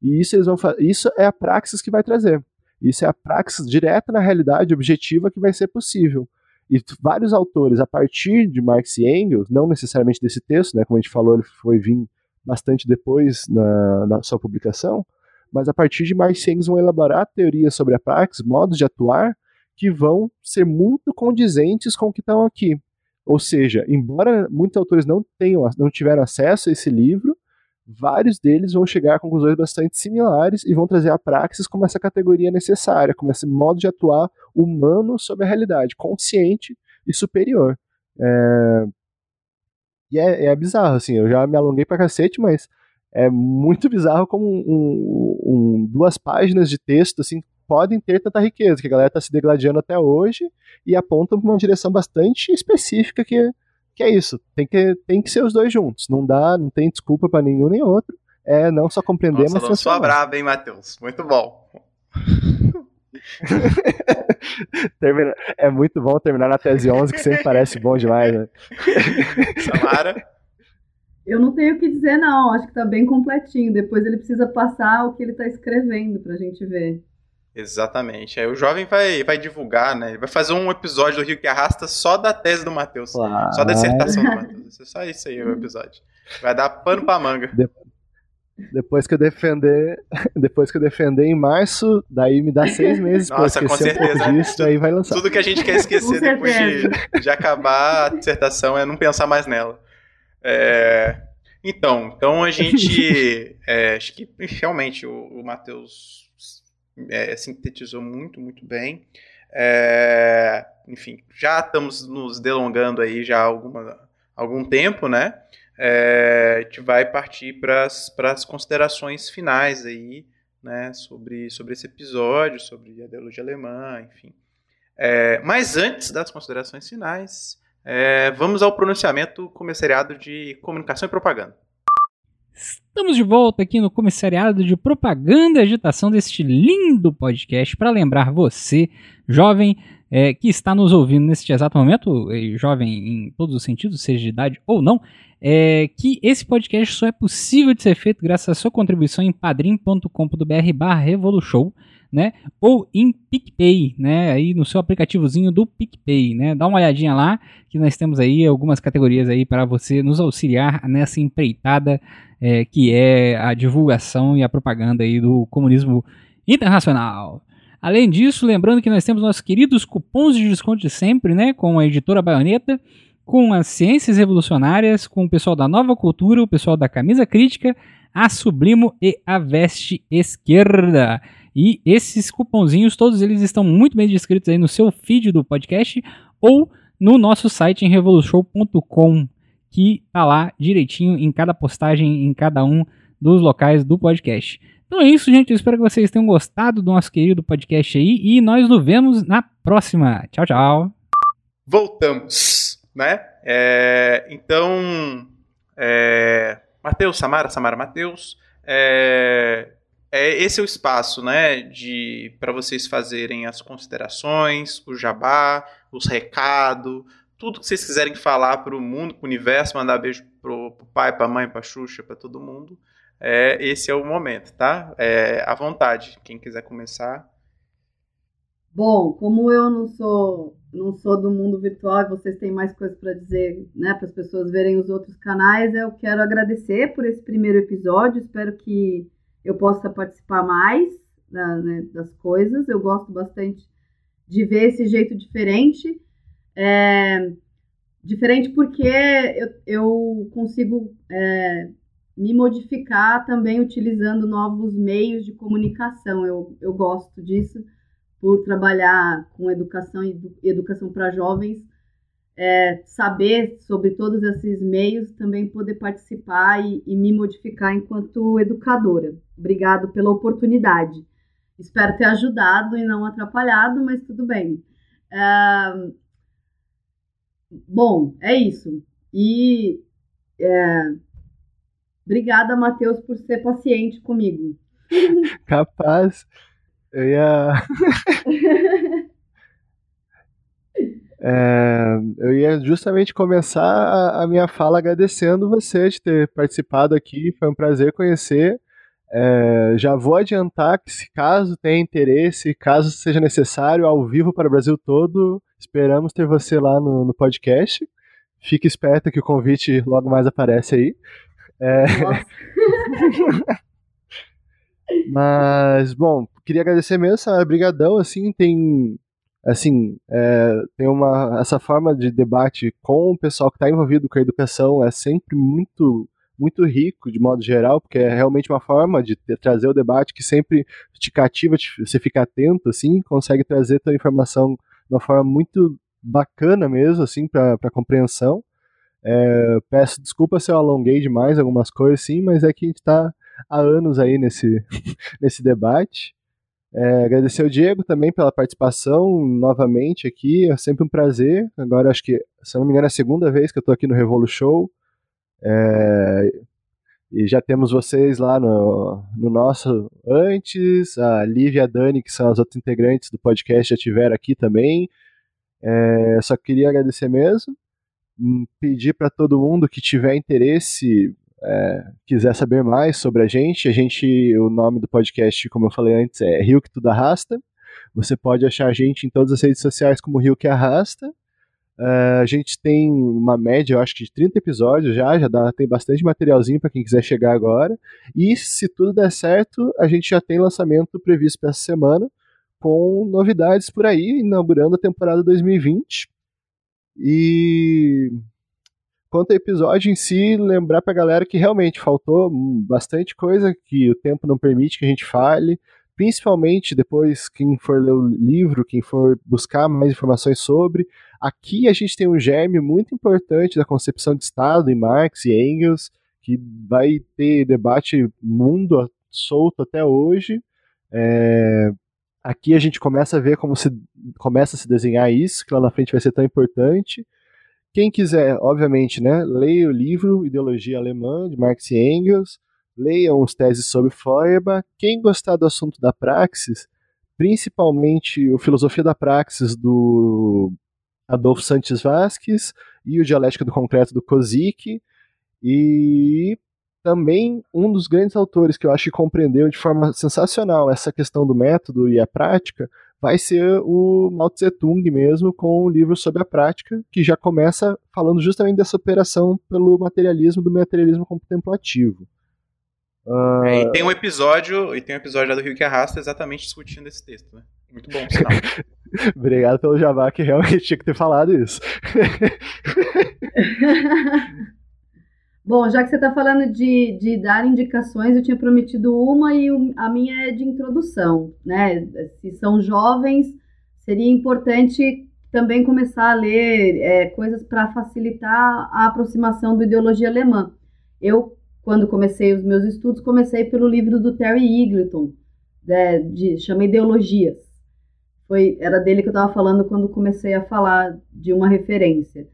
E isso eles vão isso é a praxis que vai trazer. Isso é a praxis direta na realidade objetiva que vai ser possível. E vários autores, a partir de Marx e Engels, não necessariamente desse texto, né, como a gente falou, ele foi vir bastante depois na, na sua publicação, mas a partir de Marx e Engels vão elaborar teorias sobre a praxis, modos de atuar, que vão ser muito condizentes com o que estão aqui. Ou seja, embora muitos autores não tenham, não tiveram acesso a esse livro, vários deles vão chegar a conclusões bastante similares e vão trazer a praxis como essa categoria necessária, como esse modo de atuar humano sobre a realidade, consciente e superior. É... E é, é bizarro, assim, eu já me alonguei pra cacete, mas é muito bizarro como um, um, duas páginas de texto, assim, podem ter tanta riqueza, que a galera está se degladiando até hoje e apontam para uma direção bastante específica que que é isso, tem que, tem que ser os dois juntos. Não dá, não tem desculpa para nenhum nem outro. É não só compreender, Nossa, mas sua braba, hein, Matheus? Muito bom. Termina... É muito bom terminar na tese 11, que sempre parece bom demais, né? Samara? Eu não tenho o que dizer, não. Acho que tá bem completinho. Depois ele precisa passar o que ele tá escrevendo pra gente ver. Exatamente. Aí o jovem vai, vai divulgar, né? Ele vai fazer um episódio do Rio que Arrasta só da tese do Matheus. Claro. Só da dissertação do Matheus. É só isso aí o episódio. Vai dar pano pra manga. De- Depois que eu defender, depois que eu defender em março, daí me dá seis meses eu Nossa, com esquecer um pouco certeza. disso, daí vai lançar. Tudo que a gente quer esquecer depois de, certeza. de acabar a dissertação é não pensar mais nela. É, Então, então a gente. é, acho que realmente o, o Matheus é, sintetizou muito, muito bem. É, enfim, já estamos nos delongando aí já há alguma, algum tempo, né? É, a gente vai partir para as considerações finais aí, né? Sobre, sobre esse episódio, sobre a ideologia alemã, enfim. É, mas antes das considerações finais, é, vamos ao pronunciamento comissariado de comunicação e propaganda. Estamos de volta aqui no Comissariado de Propaganda e Agitação deste lindo podcast para lembrar você, jovem, é, que está nos ouvindo neste exato momento, jovem em todos os sentidos, seja de idade ou não, é, que esse podcast só é possível de ser feito graças à sua contribuição em padrim.com.br barra Revolution, né? Ou em PicPay, né? Aí no seu aplicativozinho do PicPay, né? Dá uma olhadinha lá, que nós temos aí algumas categorias aí para você nos auxiliar nessa empreitada é, que é a divulgação e a propaganda aí do comunismo internacional. Além disso, lembrando que nós temos nossos queridos cupons de desconto de sempre, né? Com a editora Baioneta, com as Ciências Revolucionárias, com o pessoal da Nova Cultura, o pessoal da Camisa Crítica, a Sublimo e a Veste Esquerda. E esses cupomzinhos, todos eles estão muito bem descritos aí no seu feed do podcast ou no nosso site em revolution.com, que tá lá direitinho em cada postagem, em cada um dos locais do podcast. Então é isso, gente. Eu espero que vocês tenham gostado do nosso querido podcast aí e nós nos vemos na próxima. Tchau, tchau. Voltamos, né? É, então, é, Matheus, Samara, Samara, Matheus, é, é, esse é o espaço, né, de para vocês fazerem as considerações, o jabá, os recados, tudo que vocês quiserem falar para o mundo, para o universo, mandar beijo pro, pro pai, pra mãe, pra Xuxa, para todo mundo. É, esse é o momento, tá? É, à vontade, quem quiser começar. Bom, como eu não sou não sou do mundo virtual e vocês têm mais coisas para dizer, né, para as pessoas verem os outros canais, eu quero agradecer por esse primeiro episódio. Espero que eu possa participar mais da- né, das coisas. Eu gosto bastante de ver esse jeito diferente. É, diferente porque eu, eu consigo é, me modificar também utilizando novos meios de comunicação. Eu, eu gosto disso por trabalhar com educação e edu- educação para jovens, é, saber sobre todos esses meios, também poder participar e, e me modificar enquanto educadora. Obrigado pela oportunidade. Espero ter ajudado e não atrapalhado, mas tudo bem. Ah, bom, é isso. E é, obrigada, Matheus, por ser paciente comigo. Capaz. Eu ia. É, eu ia justamente começar a, a minha fala agradecendo você de ter participado aqui. Foi um prazer conhecer. É, já vou adiantar que, se caso tenha interesse, caso seja necessário, ao vivo para o Brasil todo, esperamos ter você lá no, no podcast. Fique esperto que o convite logo mais aparece aí. É, Mas, bom, queria agradecer mesmo, Samara, brigadão, assim, tem, assim, é, tem uma, essa forma de debate com o pessoal que está envolvido com a educação é sempre muito, muito rico, de modo geral, porque é realmente uma forma de ter- trazer o debate que sempre te cativa, te- você fica atento, assim, consegue trazer toda a informação de uma forma muito bacana mesmo, assim, para compreensão. É, peço desculpa se eu alonguei demais algumas coisas, sim, mas é que a gente está há anos aí nesse, nesse debate. É, agradecer ao Diego também pela participação novamente aqui, é sempre um prazer. Agora acho que, se não me engano, é a segunda vez que eu estou aqui no Revolu Show. É, E já temos vocês lá no, no nosso antes, a Lívia e a Dani, que são as outras integrantes do podcast, já tiveram aqui também. É, só queria agradecer mesmo. Hum, pedir para todo mundo que tiver interesse, é, quiser saber mais sobre a gente, a gente, o nome do podcast, como eu falei antes, é Rio que Tudo Arrasta. Você pode achar a gente em todas as redes sociais como Rio que Arrasta. Uh, a gente tem uma média, eu acho que de 30 episódios já, já dá, tem bastante materialzinho para quem quiser chegar agora. E se tudo der certo, a gente já tem lançamento previsto para essa semana, com novidades por aí, inaugurando a temporada 2020. E quanto ao episódio em si, lembrar pra galera que realmente faltou bastante coisa que o tempo não permite que a gente fale principalmente depois quem for ler o livro, quem for buscar mais informações sobre. Aqui a gente tem um germe muito importante da concepção de Estado em Marx e Engels, que vai ter debate mundo solto até hoje. É, aqui a gente começa a ver como se começa a se desenhar isso, que lá na frente vai ser tão importante. Quem quiser, obviamente, né, leia o livro Ideologia Alemã, de Marx e Engels leiam os teses sobre Feuerbach. Quem gostar do assunto da praxis, principalmente o Filosofia da Praxis do Adolfo Santos Vasques e o Dialética do Concreto do Kozik, e também um dos grandes autores que eu acho que compreendeu de forma sensacional essa questão do método e a prática vai ser o Mao Tse Tung mesmo, com o livro sobre a prática, que já começa falando justamente dessa operação pelo materialismo do materialismo contemplativo. Uh... É, e tem um episódio, e tem um episódio lá do Rio que Arrasta exatamente discutindo esse texto, né? Muito bom, sinal. Obrigado pelo Jabá, que realmente tinha que ter falado isso. Bom, já que você está falando de, de dar indicações, eu tinha prometido uma e a minha é de introdução, né? Se são jovens, seria importante também começar a ler é, coisas para facilitar a aproximação da ideologia alemã. Eu quando comecei os meus estudos, comecei pelo livro do Terry Eagleton, né, de, chama Ideologias. Foi, era dele que eu estava falando quando comecei a falar de uma referência.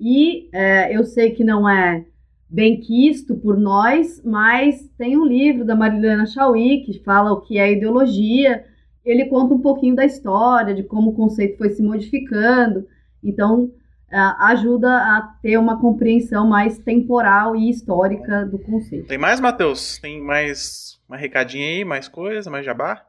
E é, eu sei que não é bem quisto por nós, mas tem um livro da Marilena Chauí que fala o que é ideologia. Ele conta um pouquinho da história, de como o conceito foi se modificando. Então, ajuda a ter uma compreensão mais temporal e histórica do conceito. Tem mais, Matheus? Tem mais uma recadinha aí, mais coisa, mais jabá?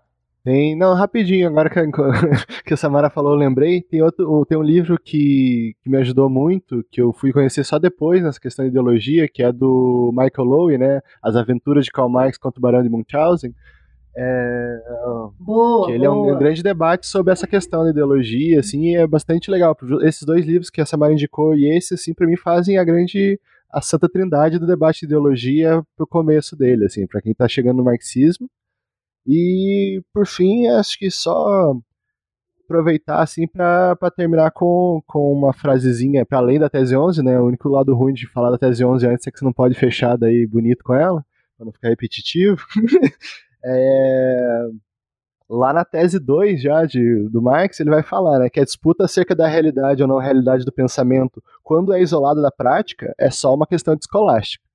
Tem, não, rapidinho, agora que, que a Samara falou, eu lembrei, tem, outro, tem um livro que, que me ajudou muito, que eu fui conhecer só depois nessa questão de ideologia, que é do Michael Lowe, né, As Aventuras de Karl Marx contra o Barão de Munchausen, é, boa, ele boa. é um, grande debate sobre essa questão da ideologia, assim, e é bastante legal. Esses dois livros que a Samara indicou e esse, assim, para mim fazem a grande, a santa trindade do debate de ideologia pro começo dele, assim, para quem tá chegando no marxismo. E, por fim, acho que só aproveitar, assim, para terminar com, com uma frasezinha, para além da tese 11, né, o único lado ruim de falar da tese 11 antes é que você não pode fechar daí bonito com ela, para não ficar repetitivo. É... Lá na tese 2 já de, do Marx, ele vai falar né, que a disputa acerca da realidade ou não realidade do pensamento, quando é isolada da prática, é só uma questão de escolástica.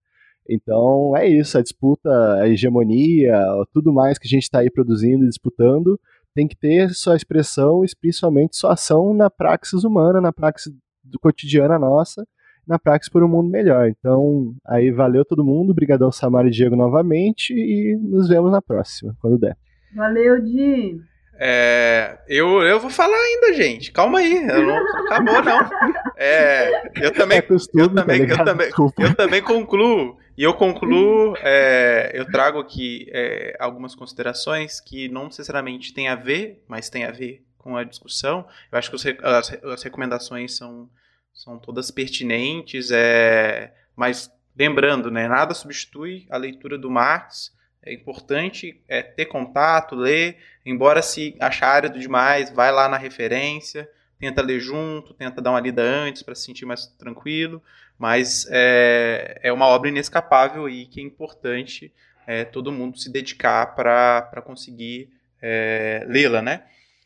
Então é isso, a disputa, a hegemonia, tudo mais que a gente está aí produzindo e disputando, tem que ter sua expressão e principalmente sua ação na praxis humana, na praxis do cotidiana nossa, na Praxis por um mundo melhor. Então, aí valeu todo mundo, obrigadão Samara e Diego novamente e nos vemos na próxima, quando der. Valeu, Di. É, eu, eu vou falar ainda, gente. Calma aí, não, acabou não. É, eu também, é costume, eu, também, tá eu, também eu também concluo e eu concluo, é, eu trago aqui é, algumas considerações que não necessariamente têm a ver, mas tem a ver com a discussão. Eu acho que os, as, as recomendações são são todas pertinentes, é, mas lembrando, né, nada substitui a leitura do Marx. É importante é, ter contato, ler, embora se achar árido demais, vai lá na referência, tenta ler junto, tenta dar uma lida antes para se sentir mais tranquilo, mas é, é uma obra inescapável e que é importante é, todo mundo se dedicar para conseguir é, lê-la, né?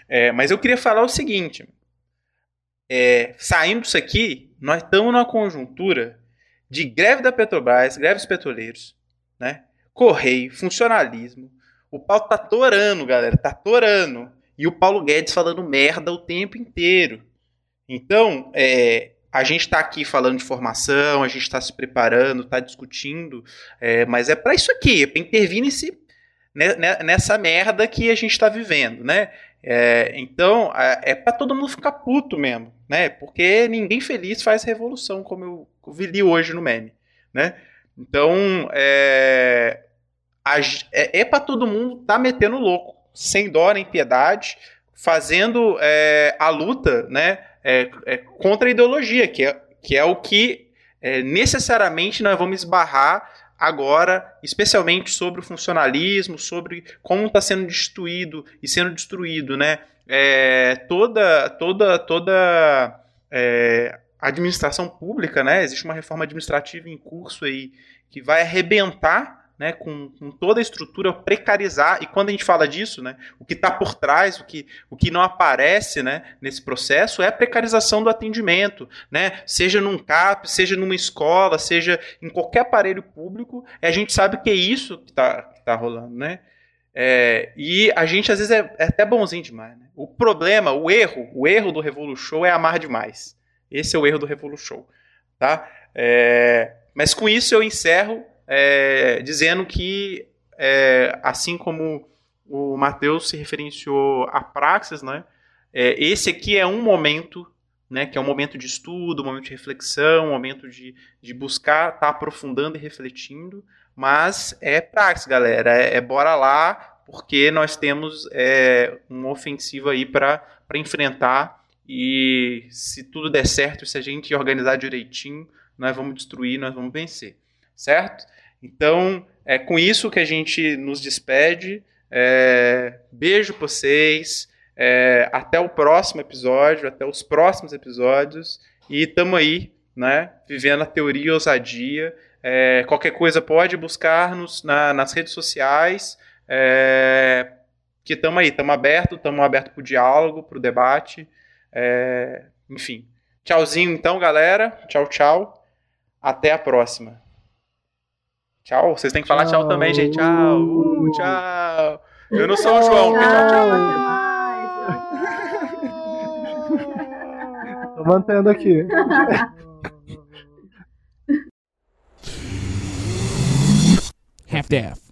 É, mas eu queria falar o seguinte: é, saindo disso aqui, nós estamos numa conjuntura de greve da Petrobras, greve dos petroleiros, né? Correio, funcionalismo. O pau tá torando, galera, tá torando. E o Paulo Guedes falando merda o tempo inteiro. Então, é, a gente está aqui falando de formação, a gente está se preparando, está discutindo, é, mas é para isso aqui, é para intervir nesse, né, né, nessa merda que a gente está vivendo, né? É, então, é, para todo mundo ficar puto mesmo, né? Porque ninguém feliz faz revolução, como eu vi hoje no meme, né? Então, é, é, é para todo mundo tá metendo louco, sem dó nem piedade, fazendo é, a luta, né? É, é, contra a ideologia, que é, que é o que é, necessariamente nós vamos esbarrar agora, especialmente sobre o funcionalismo, sobre como está sendo destruído e sendo destruído, né? É, toda, toda, toda administração pública, né? Existe uma reforma administrativa em curso aí que vai arrebentar né, com, com, toda a estrutura, precarizar. E quando a gente fala disso, né, o que está por trás, o que, o que não aparece né, nesse processo é a precarização do atendimento. Né, seja num CAP, seja numa escola, seja em qualquer aparelho público, a gente sabe que é isso que está tá rolando. Né? É, e a gente às vezes é, é até bonzinho demais. Né? O problema, o erro, o erro do Revolu Show é amar demais. Esse é o erro do Revolu Show. Tá? É, mas com isso eu encerro é, dizendo que, é, assim como o Mateus se referenciou a praxis, né, é, esse aqui é um momento, né, que é um momento de estudo, um momento de reflexão, um momento de, de buscar estar tá aprofundando e refletindo, mas é praxis, galera, é, é bora lá, porque nós temos é, uma ofensiva aí para enfrentar e se tudo der certo, se a gente organizar direitinho, nós vamos destruir, nós vamos vencer, certo? Então, é com isso que a gente nos despede. É, beijo pra vocês. É, até o próximo episódio, até os próximos episódios. E tamo aí, né? Vivendo a teoria ousadia. É, qualquer coisa pode buscar-nos na, nas redes sociais. É, que estamos aí, estamos aberto, estamos aberto para o diálogo, para o debate. É, enfim. Tchauzinho então, galera. Tchau, tchau. Até a próxima. Tchau. Vocês têm que falar tchau, tchau também, gente. Tchau. Uh, tchau. Eu não sou o João. Tchau, tchau. tchau. Tô mantendo aqui. Half-Death.